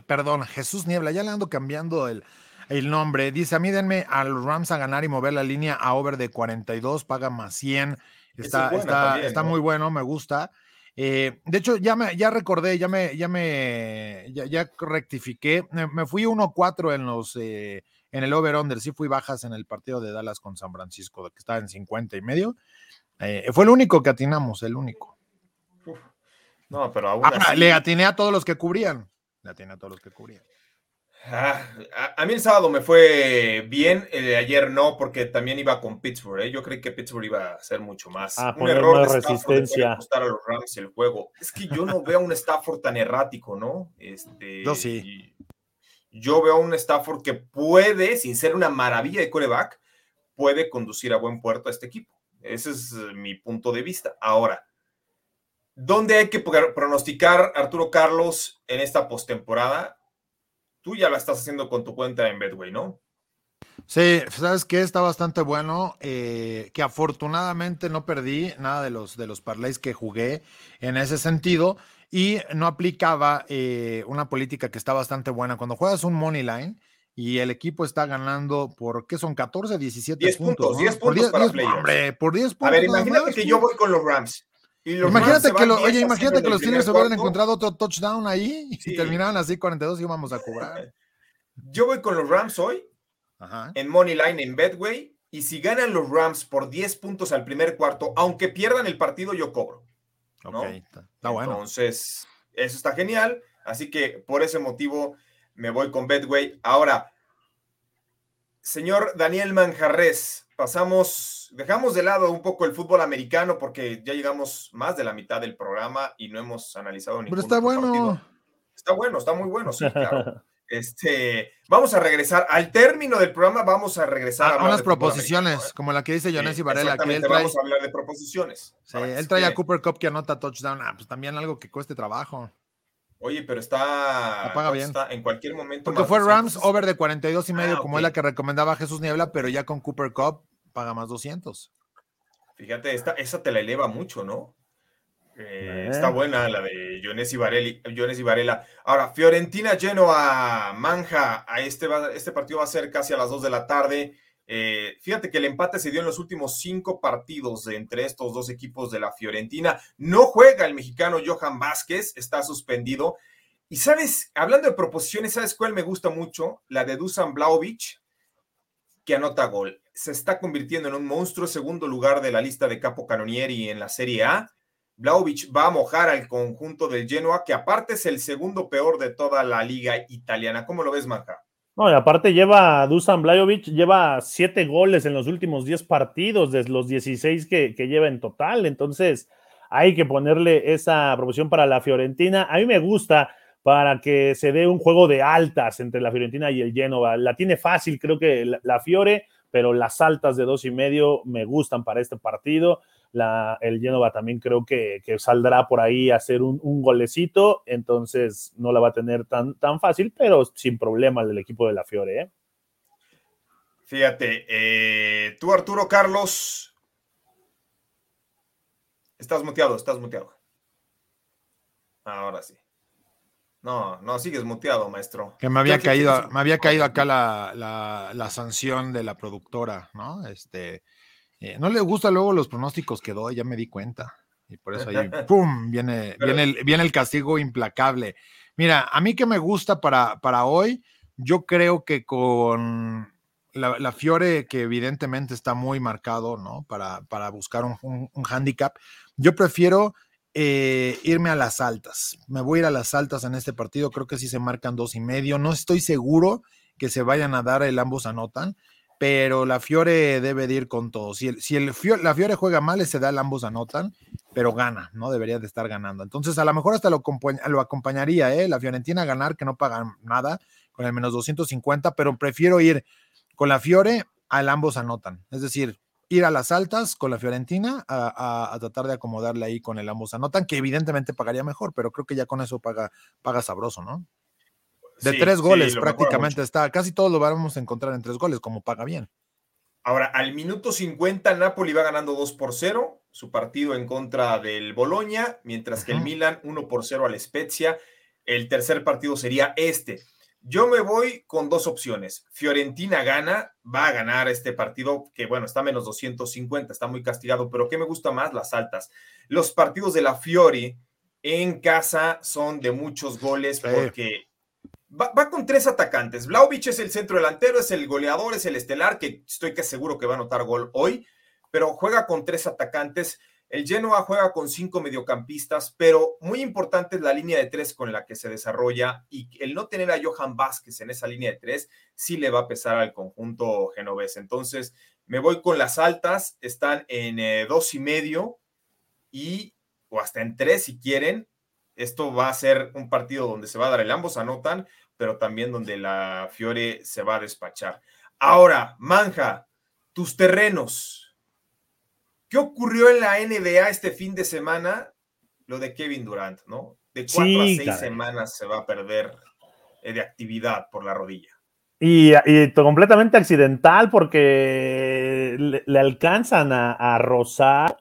perdón, Jesús Niebla, ya le ando cambiando el, el nombre. Dice, a mí denme a los Rams a ganar y mover la línea a over de 42, paga más 100. Está, está, está muy bueno, me gusta. Eh, de hecho, ya me ya recordé, ya me, ya me, ya, rectifiqué. Me, fui 1-4 en los eh, en el over-under. Sí fui bajas en el partido de Dallas con San Francisco, que estaba en 50 y medio. Eh, fue el único que atinamos, el único. No, pero aún Le atiné a todos los que cubrían. Le atiné a todos los que cubrían. Ah, a, mí el sábado me fue bien, ayer no, porque también iba con Pittsburgh. ¿eh? Yo creí que Pittsburgh iba a ser mucho más. Ah, un error de resistencia. a los Rams el juego. Es que yo no veo a un Stafford tan errático, ¿no? Este, yo sí yo veo a un Stafford que puede, sin ser una maravilla de coreback, puede conducir a buen puerto a este equipo. Ese es eh, mi punto de vista. Ahora, ¿dónde hay que pronosticar Arturo Carlos en esta postemporada? Tú ya la estás haciendo con tu cuenta en Bedway, ¿no? Sí, sabes que está bastante bueno, eh, que afortunadamente no perdí nada de los de los parlays que jugué en ese sentido y no aplicaba eh, una política que está bastante buena. Cuando juegas un money line y el equipo está ganando por, ¿qué son? 14, 17 10 puntos. 10 puntos, para 10, hombre, por 10 puntos. A ver, imagínate que yo voy con los Rams. Imagínate que, oye, imagínate que los se hubieran encontrado otro touchdown ahí y terminaban así 42 y íbamos a cobrar. Yo voy con los Rams hoy en Money Line en Bedway y si ganan los Rams por 10 puntos al primer cuarto, aunque pierdan el partido, yo cobro. está, bueno. Entonces, eso está genial. Así que por ese motivo me voy con Bedway. Ahora, señor Daniel Manjarres, pasamos, dejamos de lado un poco el fútbol americano porque ya llegamos más de la mitad del programa y no hemos analizado ni Pero está bueno. Está bueno, está muy bueno, sí, claro. Este, vamos a regresar al término del programa, vamos a regresar a, unas proposiciones, como la que dice Jones y Varela. Que él trae, vamos a hablar de proposiciones. Sí, él trae a Cooper Cup que anota touchdown. Ah, pues también algo que cueste trabajo. Oye, pero está, paga bien. en cualquier momento. Porque fue Rams over de 42 y medio, ah, como es la que recomendaba Jesús Niebla, pero ya con Cooper Cup paga más 200. Fíjate, esta, esa te la eleva mucho, ¿no? Eh, está buena la de Jones y, Varela. Ahora, Fiorentina Genoa Manja, a este, este partido va a ser casi a las 2 de la tarde. Eh, fíjate que el empate se dio en los últimos cinco partidos entre estos dos equipos de la Fiorentina. No juega el mexicano Johan Vázquez, está suspendido. Y sabes, hablando de proposiciones, ¿sabes cuál me gusta mucho? La de Dusan Blaovic, que anota gol. Se está convirtiendo en un monstruo, segundo lugar de la lista de Capo Canonieri en la Serie A. Vlaovic va a mojar al conjunto del Genoa, que aparte es el segundo peor de toda la liga italiana. ¿Cómo lo ves, Manja? No, y aparte lleva Dusan Blajovic, lleva siete goles en los últimos diez partidos, de los 16 que, lleva en total. Entonces, hay que ponerle esa promoción para la Fiorentina. A mí me gusta para que se dé un juego de altas entre la Fiorentina y el Genova. La tiene fácil, creo que la, Fiore, pero las altas de dos y medio me gustan para este partido. La, el Genova también creo que, saldrá por ahí a hacer un, golecito, entonces no la va a tener tan, tan fácil, pero sin problema el equipo de la Fiore. ¿eh? Fíjate, eh, tú Arturo Carlos, estás muteado, estás muteado. Ahora sí. No, no, sigues muteado, maestro. Que me había caído, me había caído acá la, sanción de la productora, ¿no? Este, eh, no le gusta luego los pronósticos que doy, ya me di cuenta. Y por eso ahí, ¡pum! Viene, viene, el, viene el castigo implacable. Mira, a mí que me gusta para, para hoy, yo creo que con la, Fiore, que evidentemente está muy marcado, ¿no? Para, para buscar un, un, handicap. Yo prefiero eh, irme a las altas. Me voy a ir a las altas en este partido. Creo que sí se marcan dos y medio. No estoy seguro que se vayan a dar el ambos anotan, pero la Fiore debe de ir con todo. Si, el, si el la Fiore juega mal, se da ambos anotan, pero gana, ¿no? Debería de estar ganando. Entonces, a lo mejor hasta lo, lo acompañaría, ¿eh? La Fiorentina a ganar, que no pagan nada, con el menos 250, pero prefiero ir con la Fiore, al ambos anotan. Es decir, ir a las altas con la Fiorentina a, tratar de acomodarle ahí con el ambos anotan, que evidentemente pagaría mejor, pero creo que ya con eso paga, paga sabroso, ¿no? De tres goles prácticamente está, casi todo lo vamos a encontrar en tres goles, como paga bien. Ahora, al minuto 50, Napoli va ganando 2 por 0, su partido en contra del Boloña, mientras que el Milan 1 por 0 al Spezia. El tercer partido sería este. Yo me voy con dos opciones. Fiorentina gana, va a ganar este partido, que bueno, está menos 250, está muy castigado, pero ¿qué me gusta más? Las altas. Los partidos de la Fiori en casa son de muchos goles porque va, con tres atacantes. Vlaovic es el centro delantero, es el goleador, es el estelar, que estoy que seguro que va a anotar gol hoy, pero juega con tres atacantes. El Genoa juega con cinco mediocampistas, pero muy importante es la línea de tres con la que se desarrolla y el no tener a Johan Vázquez en esa línea de tres sí le va a pesar al conjunto genovés. Entonces, me voy con las altas, están en eh, dos y medio y o hasta en tres si quieren. Esto va a ser un partido donde se va a dar el ambos anotan, pero también donde la Fiore se va a despachar. Ahora, Manja, tus terrenos ¿Qué ocurrió en la NBA este fin de semana? Lo de Kevin Durant, ¿no? De cuatro a seis semanas se va a perder eh, de actividad por la rodilla. Y, completamente accidental porque le, alcanzan a, rozar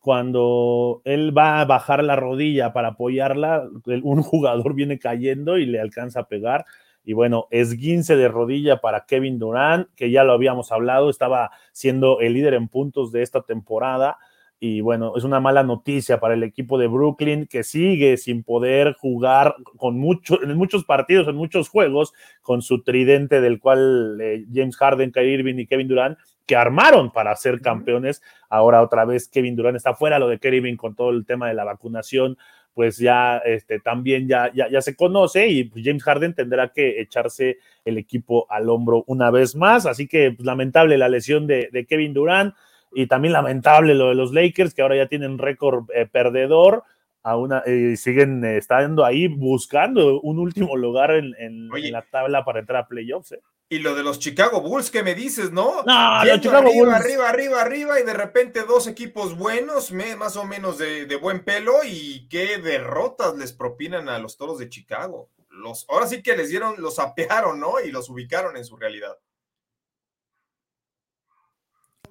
cuando él va a bajar la rodilla para apoyarla, un jugador viene cayendo y le alcanza a pegar. Y bueno, esguince de rodilla para Kevin Durant, que ya lo habíamos hablado, estaba siendo el líder en puntos de esta temporada. Y bueno, es una mala noticia para el equipo de Brooklyn que sigue sin poder jugar con mucho, en muchos partidos, en muchos juegos, con su tridente del cual eh, James Harden, Kyrie Irving y Kevin Durant, que armaron para ser campeones. Ahora otra vez Kevin Durant está fuera, lo de Irving con todo el tema de la vacunación pues ya este, también ya, ya, se conoce y pues, James Harden tendrá que echarse el equipo al hombro una vez más. Así que pues, lamentable la lesión de, Kevin Durant y también lamentable lo de los Lakers que ahora ya tienen récord eh, perdedor. Aún eh, siguen estando ahí buscando un último lugar en, la tabla para entrar a playoffs. ¿eh? Y lo de los Chicago Bulls, ¿qué me dices, no? No, los Chicago arriba, Bulls. Arriba, arriba, arriba, y de repente dos equipos buenos, más o menos de, buen pelo, y qué derrotas les propinan a los toros de Chicago. Los, ahora sí que les dieron, los apearon, ¿no? Y los ubicaron en su realidad.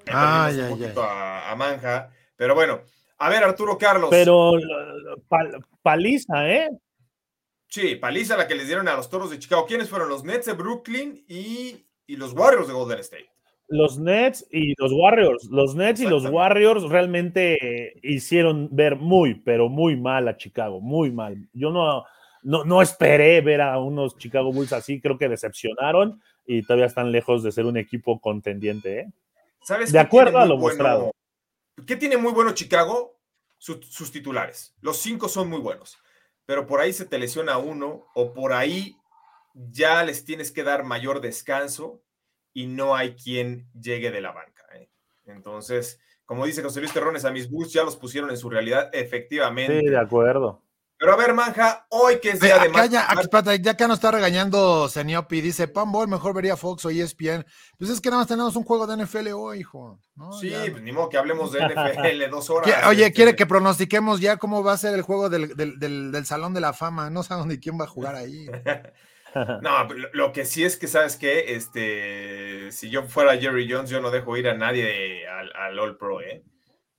Ah, ya, ya. A, a, Manja. Pero bueno, a ver, Arturo Carlos. Pero paliza, ¿eh? Sí, paliza la que les dieron a los Toros de Chicago. ¿Quiénes fueron? Los Nets de Brooklyn y, los Warriors de Golden State. Los Nets y los Warriors. Los Nets y los Warriors realmente hicieron ver muy, pero muy mal a Chicago. Muy mal. Yo no, no, esperé ver a unos Chicago Bulls así. Creo que decepcionaron y todavía están lejos de ser un equipo contendiente. ¿eh? ¿Sabes de acuerdo a lo mostrado. ¿Qué tiene muy bueno Chicago? sus titulares. Los cinco son muy buenos pero por ahí se te lesiona uno o por ahí ya les tienes que dar mayor descanso y no hay quien llegue de la banca. ¿eh? Entonces, como dice José Luis Terrones, a mis Bulls ya los pusieron en su realidad, efectivamente. Sí, de acuerdo. Pero a ver, Manja, hoy que es día de acá ya, ya que nos está regañando Seniopi, dice Pambol, mejor vería Fox o ESPN. Pues es que nada más tenemos un juego de NFL hoy, hijo. Sí, pues ni modo que hablemos de NFL dos horas. Oye, este. quiere que pronostiquemos ya cómo va a ser el juego del, del, Salón de la Fama. No sabemos ni quién va a jugar ahí. no, lo que sí es que, ¿sabes qué? Este, si yo fuera Jerry Jones, yo no dejo ir a nadie al, al All Pro, ¿eh?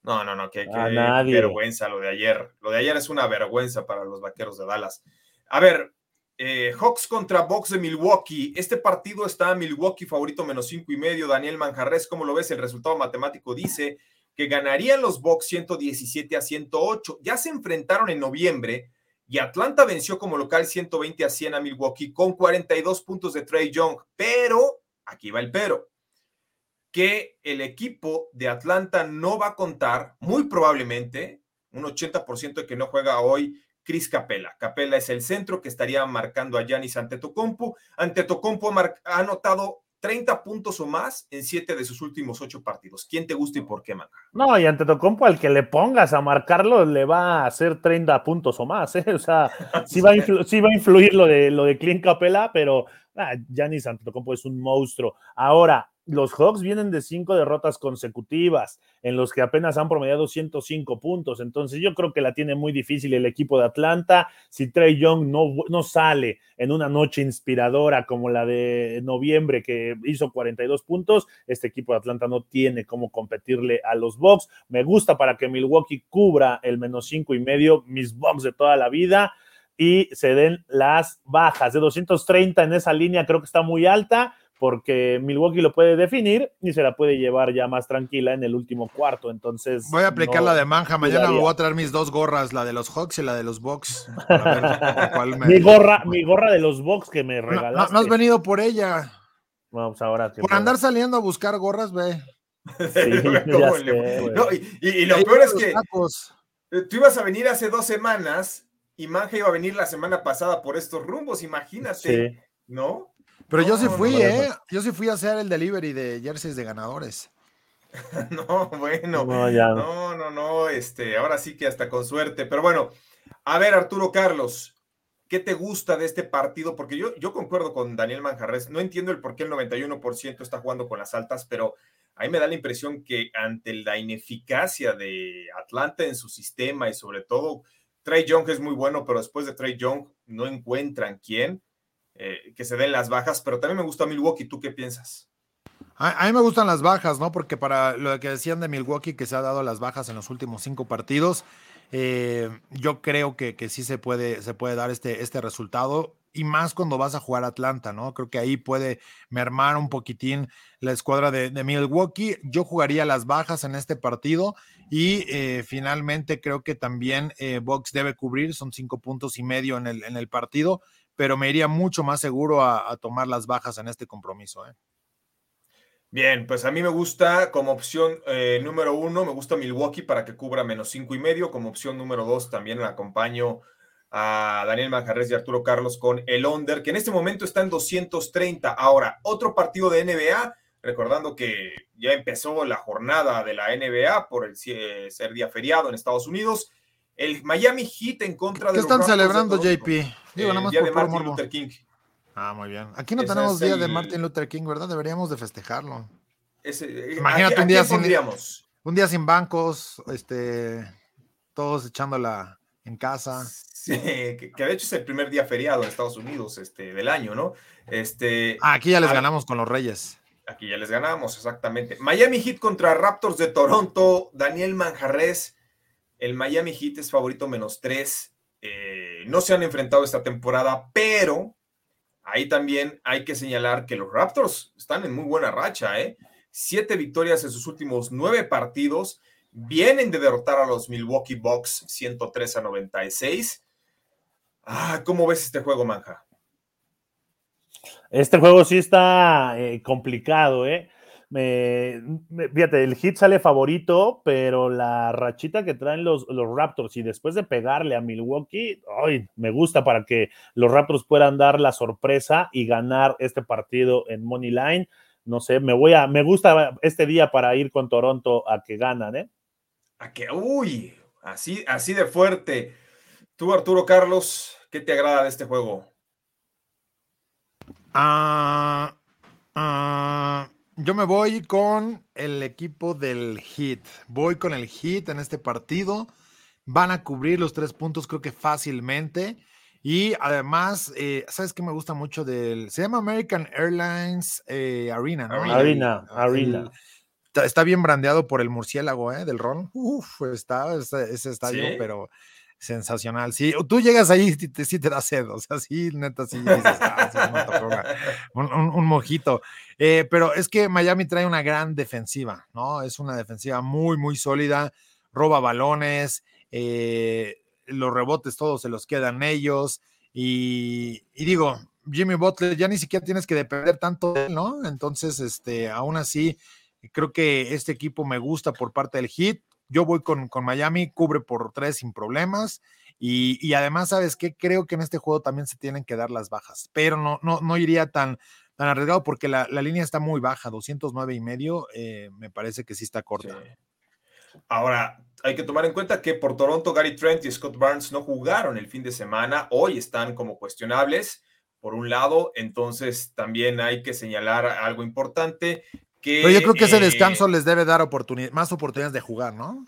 No, no, no, qué, vergüenza lo de ayer. Lo de ayer es una vergüenza para los vaqueros de Dallas. A ver, eh, Hawks contra Bucks de Milwaukee. Este partido está Milwaukee favorito menos cinco y medio. Daniel Manjarres, ¿cómo lo ves? El resultado matemático dice que ganarían los Bucks 117 a 108. Ya se enfrentaron en noviembre y Atlanta venció como local 120 a 100 a Milwaukee con 42 puntos de Trey Young. Pero, aquí va el pero que el equipo de Atlanta no va a contar, muy probablemente, un 80% de que no juega hoy Chris Capella. Capella es el centro que estaría marcando a Yanis Antetokounmpo. Antetokounmpo ha anotado 30 puntos o más en 7 de sus últimos 8 partidos. ¿Quién te gusta y por qué, Manga? No, y Antetokounmpo al que le pongas a marcarlo le va a hacer 30 puntos o más, ¿eh? O sea, sí va a, sí va a influir lo de, lo de Clint Capella, pero ah, Giannis Antetokounmpo es un monstruo. Ahora, los Hawks vienen de cinco derrotas consecutivas, en los que apenas han promediado 105 puntos. Entonces, yo creo que la tiene muy difícil el equipo de Atlanta. Si Trey Young no, no sale en una noche inspiradora como la de noviembre, que hizo 42 puntos, este equipo de Atlanta no tiene cómo competirle a los Bucks. Me gusta para que Milwaukee cubra el menos cinco y medio, mis Bucks de toda la vida. Y se den las bajas de 230 en esa línea, creo que está muy alta porque Milwaukee lo puede definir y se la puede llevar ya más tranquila en el último cuarto. Entonces. Voy a aplicar la de manja. Mañana me voy a traer mis dos gorras, la de los Hawks y la de los Bucks. mi, gorra, mi gorra de los Bucks que me regalaste. No, has venido por ella. Vamos ahora. Por andar saliendo a buscar gorras, ve. y, lo peor es que tú ibas a venir hace dos semanas y Manja iba a venir la semana pasada por estos rumbos, imagínate, ¿no? Pero yo sí fui, ¿eh? Yo sí fui a hacer el delivery de jerseys de ganadores. no, bueno. No, no, no, este, ahora sí que hasta con suerte. Pero bueno, a ver, Arturo Carlos, ¿qué te gusta de este partido? Porque yo, yo concuerdo con Daniel Manjarres. No entiendo el por qué el 91% está jugando con las altas, pero a mí me da la impresión que ante la ineficacia de Atlanta en su sistema y sobre todo Trey Young es muy bueno, pero después de Trey Young no encuentran quién eh, que se den las bajas, pero también me gusta Milwaukee. ¿Tú qué piensas? A, mí me gustan las bajas, ¿no? Porque para lo que decían de Milwaukee, que se ha dado las bajas en los últimos cinco partidos, eh, yo creo que, que, sí se puede, se puede dar este, este resultado. Y más cuando vas a jugar Atlanta, ¿no? Creo que ahí puede mermar un poquitín la escuadra de, Milwaukee. Yo jugaría las bajas en este partido y eh, finalmente creo que también Box debe cubrir, son cinco puntos y medio en el, en el partido pero me iría mucho más seguro a, tomar las bajas en este compromiso. ¿eh? Bien, pues a mí me gusta como opción eh, número uno, me gusta Milwaukee para que cubra menos cinco y medio. Como opción número dos, también acompaño a Daniel Manjarres y Arturo Carlos con el under, que en este momento está en 230. Ahora, otro partido de NBA, recordando que ya empezó la jornada de la NBA por el ser día feriado en Estados Unidos. El Miami Heat en contra de ¿Qué están celebrando, JP? Digo, nada más día de Martin Luther King. Ah, muy bien. Aquí no tenemos día de Martin Luther King, ¿verdad? Deberíamos de festejarlo. Eh, Imagínate un día sin un día sin bancos, este, todos echándola en casa. Sí, que, de hecho es el primer día feriado en Estados Unidos este, del año, ¿no? Este, ah, aquí ya les ganamos con los Reyes. Aquí ya les ganamos, exactamente. Miami Heat contra Raptors de Toronto. Daniel Manjarres el Miami Heat es favorito menos tres. Eh, no se han enfrentado esta temporada, pero ahí también hay que señalar que los Raptors están en muy buena racha, ¿eh? Siete victorias en sus últimos nueve partidos. Vienen de derrotar a los Milwaukee Bucks 103 a 96. Ah, ¿Cómo ves este juego, Manja? Este juego sí está eh, complicado, ¿eh? Me, fíjate, el hit sale favorito, pero la rachita que traen los, los Raptors y después de pegarle a Milwaukee, ay, me gusta para que los Raptors puedan dar la sorpresa y ganar este partido en Money Line. no sé, me voy a, me gusta este día para ir con Toronto a que ganan, ¿eh? A que, uy, así, así de fuerte. Tú, Arturo Carlos, ¿qué te agrada de este juego? Ah, ah, yo me voy con el equipo del Hit. Voy con el Hit en este partido. Van a cubrir los tres puntos, creo que fácilmente. Y además, eh, ¿sabes qué me gusta mucho del... Se llama American Airlines eh, Arena, ¿no? Arena, Arena. está, bien brandeado por el murciélago, ¿eh? Del Ron. Uf, está ese, estadio, pero sensacional. Sí, tú llegas ahí y te, sí te da sed, o sea, sí, neta, sí, dices, ah, un, mojito. Eh, pero es que Miami trae una gran defensiva, ¿no? Es una defensiva muy, muy sólida, roba balones, eh, los rebotes todos se los quedan ellos. Y, digo, Jimmy Butler ya ni siquiera tienes que depender tanto de él, ¿no? Entonces, este, aún así, creo que este equipo me gusta por parte del Heat. Yo voy con, con Miami, cubre por tres sin problemas. Y, además, ¿sabes qué? Creo que en este juego también se tienen que dar las bajas, pero no, no, no iría tan, tan arriesgado porque la, línea está muy baja, 209 y medio, eh, me parece que sí está corta. Ahora, hay que tomar en cuenta que por Toronto, Gary Trent y Scott Barnes no jugaron el fin de semana. Hoy están como cuestionables, por un lado. Entonces, también hay que señalar algo importante. Que, Pero yo creo que ese eh, descanso les debe dar más oportunidades de jugar, ¿no?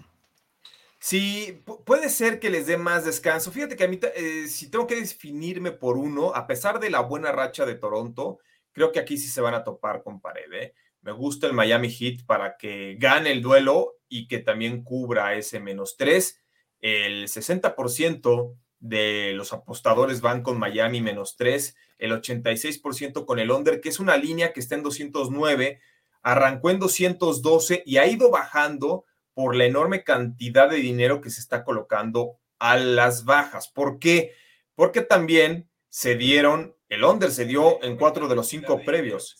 Sí, puede ser que les dé más descanso. Fíjate que a mí, eh, si tengo que definirme por uno, a pesar de la buena racha de Toronto, creo que aquí sí se van a topar con pared. ¿eh? Me gusta el Miami Heat para que gane el duelo y que también cubra ese menos 3. El 60% de los apostadores van con Miami menos 3, el 86% con el under, que es una línea que está en 209, arrancó en 212 y ha ido bajando por la enorme cantidad de dinero que se está colocando a las bajas. ¿Por qué? Porque también se dieron, el under se dio en cuatro de los cinco previos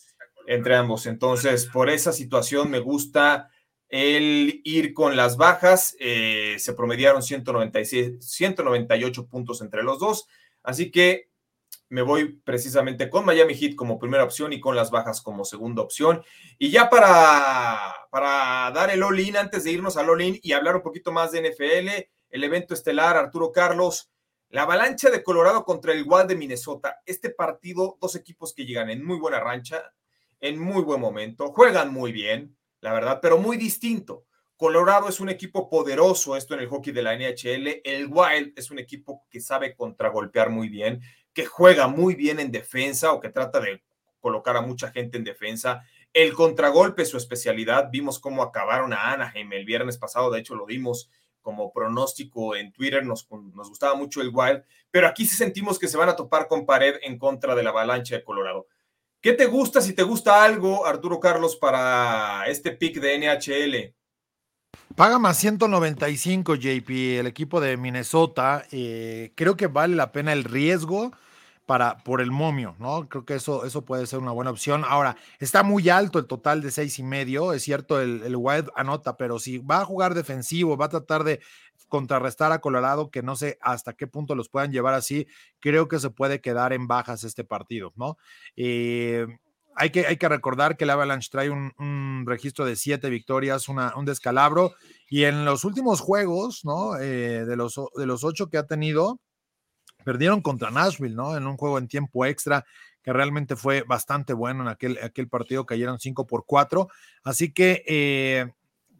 entre ambos. Entonces, por esa situación me gusta el ir con las bajas. Eh, se promediaron 196, 198 puntos entre los dos. Así que me voy precisamente con Miami Heat como primera opción y con las bajas como segunda opción. Y ya para, para dar el all-in, antes de irnos al all-in y hablar un poquito más de NFL, el evento estelar, Arturo Carlos, la avalancha de Colorado contra el Wild de Minnesota. Este partido, dos equipos que llegan en muy buena rancha, en muy buen momento, juegan muy bien, la verdad, pero muy distinto. Colorado es un equipo poderoso, esto en el hockey de la NHL. El Wild es un equipo que sabe contragolpear muy bien, que juega muy bien en defensa o que trata de colocar a mucha gente en defensa. El contragolpe es su especialidad. Vimos cómo acabaron a Anaheim el viernes pasado, de hecho lo dimos como pronóstico en Twitter, nos, nos gustaba mucho el Wild, pero aquí sí sentimos que se van a topar con pared en contra de la avalancha de Colorado. ¿Qué te gusta, si te gusta algo, Arturo Carlos, para este pick de NHL? Paga más 195, JP, el equipo de Minnesota. Eh, creo que vale la pena el riesgo para, por el momio, ¿no? Creo que eso, eso puede ser una buena opción. Ahora, está muy alto el total de seis y medio. Es cierto, el, el Wild anota, pero si va a jugar defensivo, va a tratar de contrarrestar a Colorado, que no sé hasta qué punto los puedan llevar así, creo que se puede quedar en bajas este partido, ¿no? Eh, hay que, hay que recordar que el Avalanche trae un, registro de siete victorias, un descalabro, y en los últimos juegos, ¿no? Eh, de, los, de los ocho que ha tenido, perdieron contra Nashville, ¿no? En un juego en tiempo extra que realmente fue bastante bueno en aquel, aquel partido, cayeron 5 por 4. Así que eh,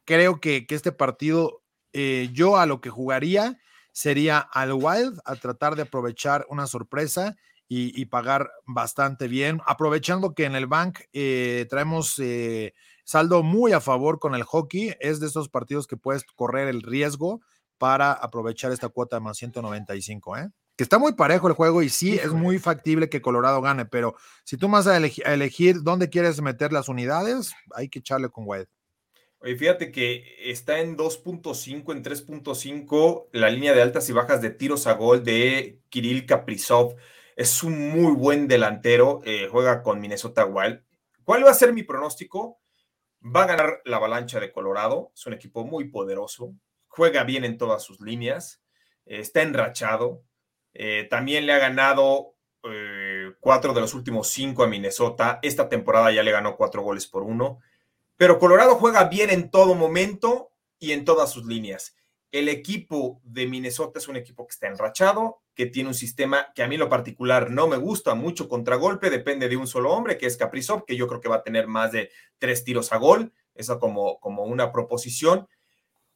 creo que, que, este partido eh, yo a lo que jugaría sería al Wild a tratar de aprovechar una sorpresa y, pagar bastante bien, aprovechando que en el bank eh, traemos eh, saldo muy a favor con el hockey, es de esos partidos que puedes correr el riesgo para aprovechar esta cuota de más 195, ¿eh? que está muy parejo el juego y sí, es muy factible que Colorado gane, pero si tú vas a, elegir dónde quieres meter las unidades, hay que echarle con Wild. Oye, fíjate que está en 2.5, en 3.5 la línea de altas y bajas de tiros a gol de Kirill Kaprizov. Es un muy buen delantero, eh, juega con Minnesota Wild. ¿Cuál va a ser mi pronóstico? Va a ganar la avalancha de Colorado, es un equipo muy poderoso, juega bien en todas sus líneas, está enrachado, eh, también le ha ganado cuatro de los últimos cinco a Minnesota. Esta temporada ya le ganó cuatro goles por uno. Pero Colorado juega bien en todo momento y en todas sus líneas. El equipo de Minnesota es un equipo que está enrachado, que tiene un sistema que a mí en lo particular no me gusta mucho contragolpe, depende de un solo hombre, que es Kaprizov, que yo creo que va a tener más de tres tiros a gol, eso como, como una proposición,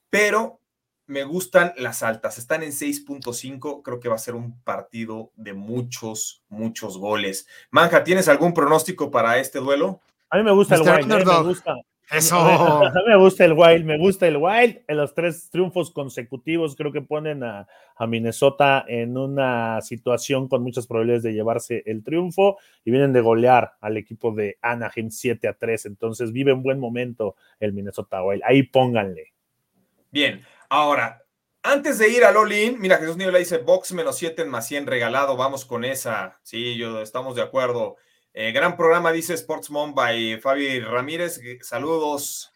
pero me gustan las altas, están en 6.5, creo que va a ser un partido de muchos, muchos goles. Manja, ¿tienes algún pronóstico para este duelo? A mí me gusta el Wild, ¿eh? me gusta. Eso. A mí me gusta el Wild, me gusta el Wild. En los tres triunfos consecutivos creo que ponen a, Minnesota en una situación con muchas probabilidades de llevarse el triunfo y vienen de golear al equipo de Anaheim 7 a 3. Entonces vive un buen momento el Minnesota Wild. Ahí pónganle. Bien, ahora, antes de ir al All-In, mira, Jesús Nivel dice box menos 7 más 100 regalado. Vamos con esa. Sí, yo estamos de acuerdo. Eh, gran programa, dice Sportsmon by Fabi Ramírez. Saludos.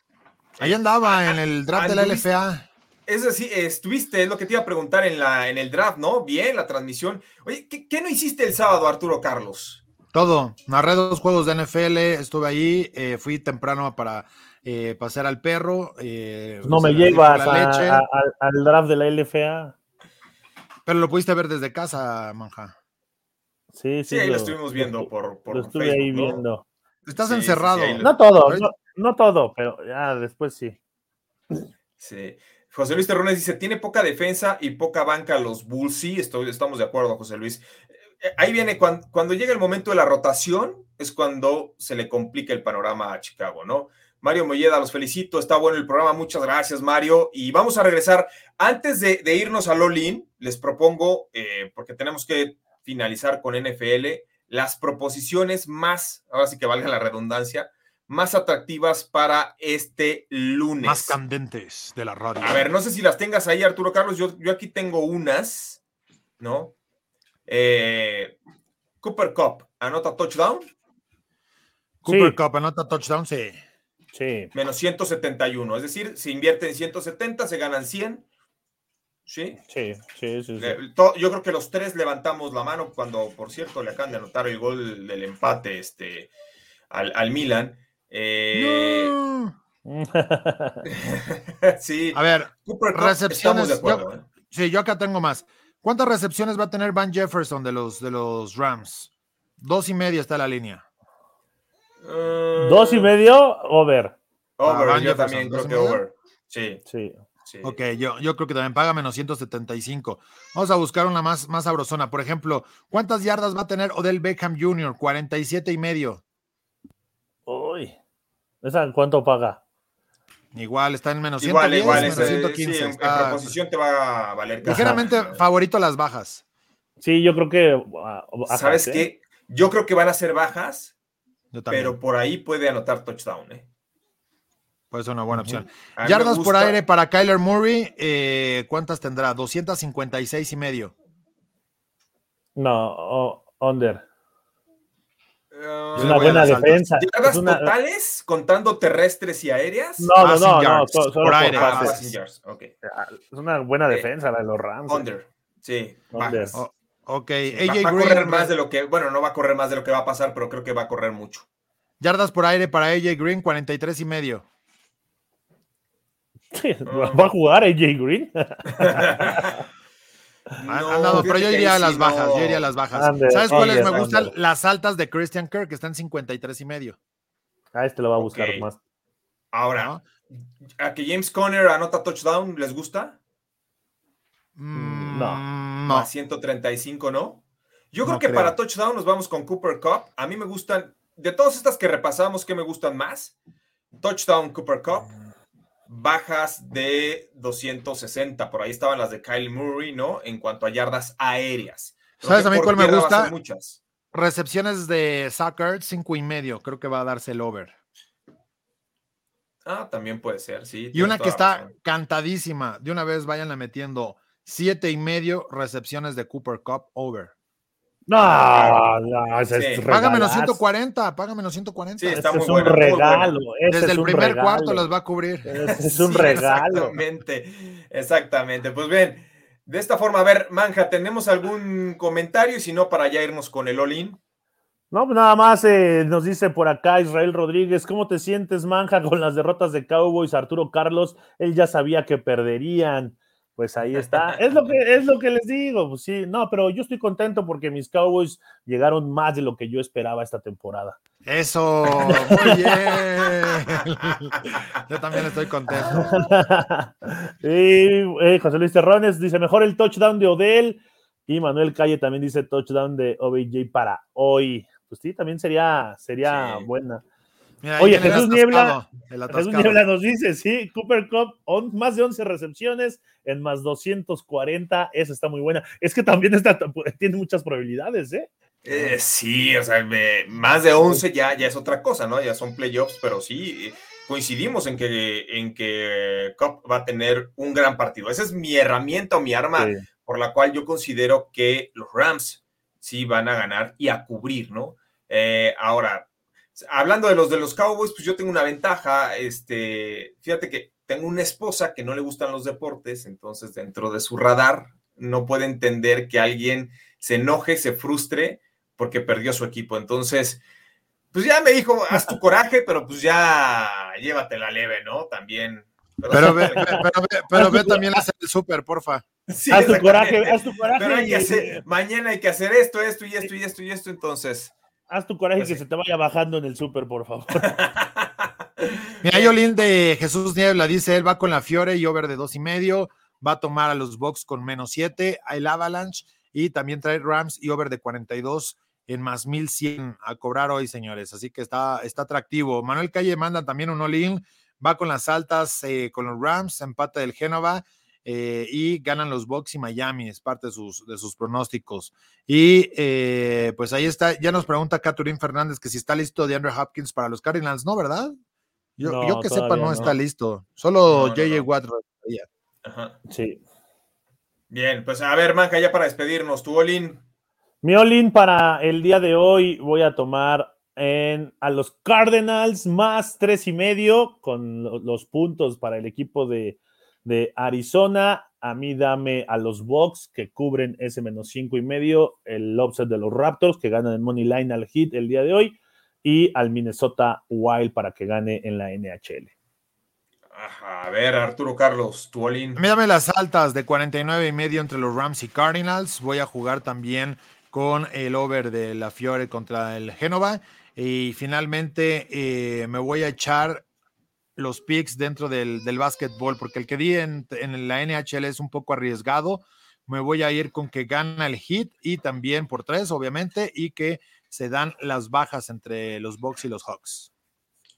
Ahí andaba en el draft de la LFA. Es decir, estuviste, es lo que te iba a preguntar en, la, en el draft, ¿no? Bien, la transmisión. Oye, ¿qué, no hiciste el sábado, Arturo Carlos? Todo. Narré dos juegos de NFL, estuve ahí, eh, fui temprano para eh, pasear al perro. no me llevas al draft de la LFA. Pero lo pudiste ver desde casa, Manja. Sí, sí. ahí lo, estuvimos viendo por, por Lo estuve ahí viendo. Estás encerrado. no todo, no, todo, pero ya después sí. Sí. José Luis Terrones dice, tiene poca defensa y poca banca los Bulls. Sí, estoy, estamos de acuerdo, José Luis. Eh, ahí viene, cuando, cuando llega el momento de la rotación, es cuando se le complica el panorama a Chicago, ¿no? Mario Molleda, los felicito, está bueno el programa, muchas gracias Mario. Y vamos a regresar. Antes de, irnos a Lolin, les propongo, eh, porque tenemos que finalizar con NFL, las proposiciones más, ahora sí que valga la redundancia, más atractivas para este lunes. Más candentes de la radio. A ver, no sé si las tengas ahí, Arturo Carlos. Yo, yo aquí tengo unas, ¿no? Eh, Cooper Cup, anota touchdown. Cooper Cup, anota touchdown, sí. Sí. Menos 171. Es decir, si invierten en 170, se ganan 100. ¿Sí? Sí, sí, sí. yo creo que los tres levantamos la mano cuando, por cierto, le acaban de anotar el gol del empate este, al, Milan. Eh, sí. A ver, recepciones. ¿eh? Sí, yo acá tengo más. ¿Cuántas recepciones va a tener Van Jefferson de los, de los Rams? Dos y media está la línea. ¿Dos y medio? Over. Over, ah, yo también creo que over. Sí. Sí. Ok, yo, yo creo que también paga menos 175. Vamos a buscar una más, más sabrosona. Por ejemplo, ¿cuántas yardas va a tener Odell Beckham Jr.? 47 y medio. Uy, ¿esa cuánto paga? Igual, está en menos igual, 110, igual, menos 115. Sí, en, proposición te va a valer. Ligeramente favorito las bajas. Sí, yo creo que. ¿Sabes ¿eh? qué? Yo creo que van a ser bajas, pero por ahí puede anotar touchdown, ¿eh? Puede ser una buena opción. Yardas por aire para Kyler Murray, eh, ¿cuántas tendrá? 256 y medio. No, under. es una buena defensa. ¿Yardas totales contando terrestres y aéreas? No, no, no, no, solo por aire. Ah, es una buena eh, defensa la de los Rams. Under, sí. Under. ok, va, a correr más de lo que, bueno, no va a correr más de lo que va a pasar, pero creo que va a correr mucho. Yardas por aire para AJ Green, 43 y medio. ¿Va a jugar AJ Green? no, pero yo iría a las bajas, yo iría a las bajas. ¿Sabes cuáles me gustan? Las altas de Christian Kirk, que están 53 y medio. A este lo va a buscar más. Ahora, ¿a que James Conner anota touchdown les gusta? Mm, no. no. 135, ¿no? Yo creo que para touchdown nos vamos con Cooper Cup. A mí me gustan, de todas estas que repasamos, ¿qué me gustan más? Touchdown Cooper Cup bajas de 260. Por ahí estaban las de Kyle Murray, ¿no? En cuanto a yardas aéreas. ¿Sabes a mí cuál me gusta? Muchas. Recepciones de Soccer, cinco y medio. Creo que va a darse el over. Ah, también puede ser, sí. Y una que está cantadísima. De una vez vayan metiendo siete y medio recepciones de Cooper Cup over. No, no, ese es Paga menos 140, paga menos 140. Sí, está muy es un regalo. Desde el primer cuarto las va a cubrir. Es, un regalo. Exactamente, exactamente. Pues bien, de esta forma, a ver, Manja, ¿tenemos algún comentario? Y si no, para ya irnos con el all No, pues nada más eh, nos dice por acá Israel Rodríguez, ¿cómo te sientes, Manja, con las derrotas de Cowboys? Arturo Carlos, él ya sabía que perderían. Pues ahí está. Es lo que, es lo que les digo. Pues sí, no, pero yo estoy contento porque mis Cowboys llegaron más de lo que yo esperaba esta temporada. Eso, muy bien. Yo también estoy contento. y eh, José Luis Terrones dice: mejor el touchdown de Odell. Y Manuel Calle también dice touchdown de OBJ para hoy pues sí, también sería, sería buena. Oye, Jesús Niebla, Jesús Niebla nos dice, sí, Cooper Cup, más de 11 recepciones en más 240, esa está muy buena. Es que también está, tiene muchas probabilidades, ¿eh? ¿eh? sí, o sea, más de 11 ya, ya es otra cosa, ¿no? Ya son playoffs, pero sí, coincidimos en que, en que Cup va a tener un gran partido. Esa es mi herramienta o mi arma por la cual yo considero que los Rams sí van a ganar y a cubrir, ¿no? Eh, ahora, hablando de los de los Cowboys, pues yo tengo una ventaja. Este, fíjate que tengo una esposa que no le gustan los deportes, entonces dentro de su radar no puede entender que alguien se enoje, se frustre porque perdió su equipo. Entonces, pues ya me dijo, haz tu coraje, pero pues ya llévatela leve, ¿no? También. Pero, ve, pero, ve, también hacer el súper, porfa. haz tu coraje, haz tu coraje. Pero hay que hacer, mañana hay que hacer esto, esto y esto y esto y esto, entonces. Haz tu coraje y pues que se te vaya bajando en el súper, por favor. Mira, Yolín de Jesús Niebla dice: él va con la Fiore y over de dos y medio. Va a tomar a los Bucks con menos siete, el Avalanche y también trae Rams y over de 42 en más 1100 a cobrar hoy, señores. Así que está, está atractivo. Manuel Calle manda también un all-in. Va con las altas eh, con los Rams, empate del Génova eh, y ganan los Bucks y Miami, es parte de sus, de sus pronósticos. Y eh, pues ahí está, ya nos pregunta Catherine Fernández que si está listo de Andrew Hopkins para los Cardinals, ¿no, verdad? Yo, que sepa, no, está listo. Solo JJ Watt. Sí. Bien, pues a ver, Manja, ya para despedirnos, tu Olin. Mi Olin para el día de hoy voy a tomar en, a los Cardinals más tres y medio con los puntos para el equipo de, de Arizona. A mí dame a los Bucks que cubren ese menos cinco y medio, el offset de los Raptors que ganan el Money Line al hit el día de hoy y al Minnesota Wild para que gane en la NHL. a ver, Arturo Carlos, tu all Mírame las altas de 49 y medio entre los Rams y Cardinals. Voy a jugar también con el over de la Fiore contra el Génova. Y finalmente eh, me voy a echar los picks dentro del, del básquetbol, porque el que di en, la NHL es un poco arriesgado. Me voy a ir con que gana el hit y también por tres, obviamente, y que se dan las bajas entre los Bucks y los Hawks.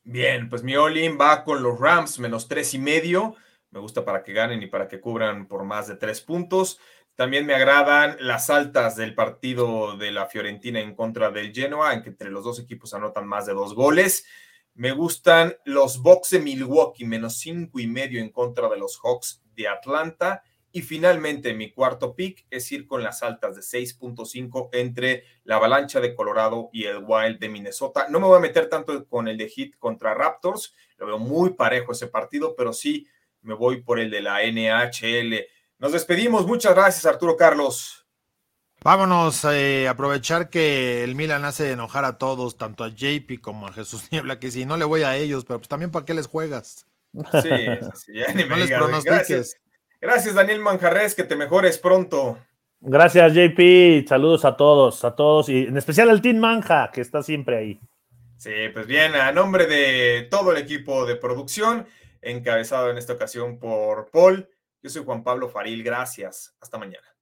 Bien, pues mi all va con los Rams menos tres y medio. Me gusta para que ganen y para que cubran por más de tres puntos. También me agradan las altas del partido de la Fiorentina en contra del Genoa, en que entre los dos equipos anotan más de dos goles. Me gustan los Bucks de Milwaukee, menos cinco y medio en contra de los Hawks de Atlanta. Y finalmente, mi cuarto pick es ir con las altas de 6.5 entre la avalancha de Colorado y el Wild de Minnesota. No me voy a meter tanto con el de Heat contra Raptors, lo veo muy parejo ese partido, pero sí me voy por el de la NHL. Nos despedimos. Muchas gracias, Arturo Carlos. Vámonos a eh, aprovechar que el Milan hace enojar a todos, tanto a JP como a Jesús Niebla, que si no le voy a ellos, pero pues también para qué les juegas. Sí, sí no les pronostiques. Gracias, Daniel Manjarres, que te mejores pronto. Gracias, JP. Saludos a todos, a todos, y en especial al Team Manja, que está siempre ahí. Sí, pues bien, a nombre de todo el equipo de producción, encabezado en esta ocasión por Paul, yo soy Juan Pablo Faril. Gracias. Hasta mañana.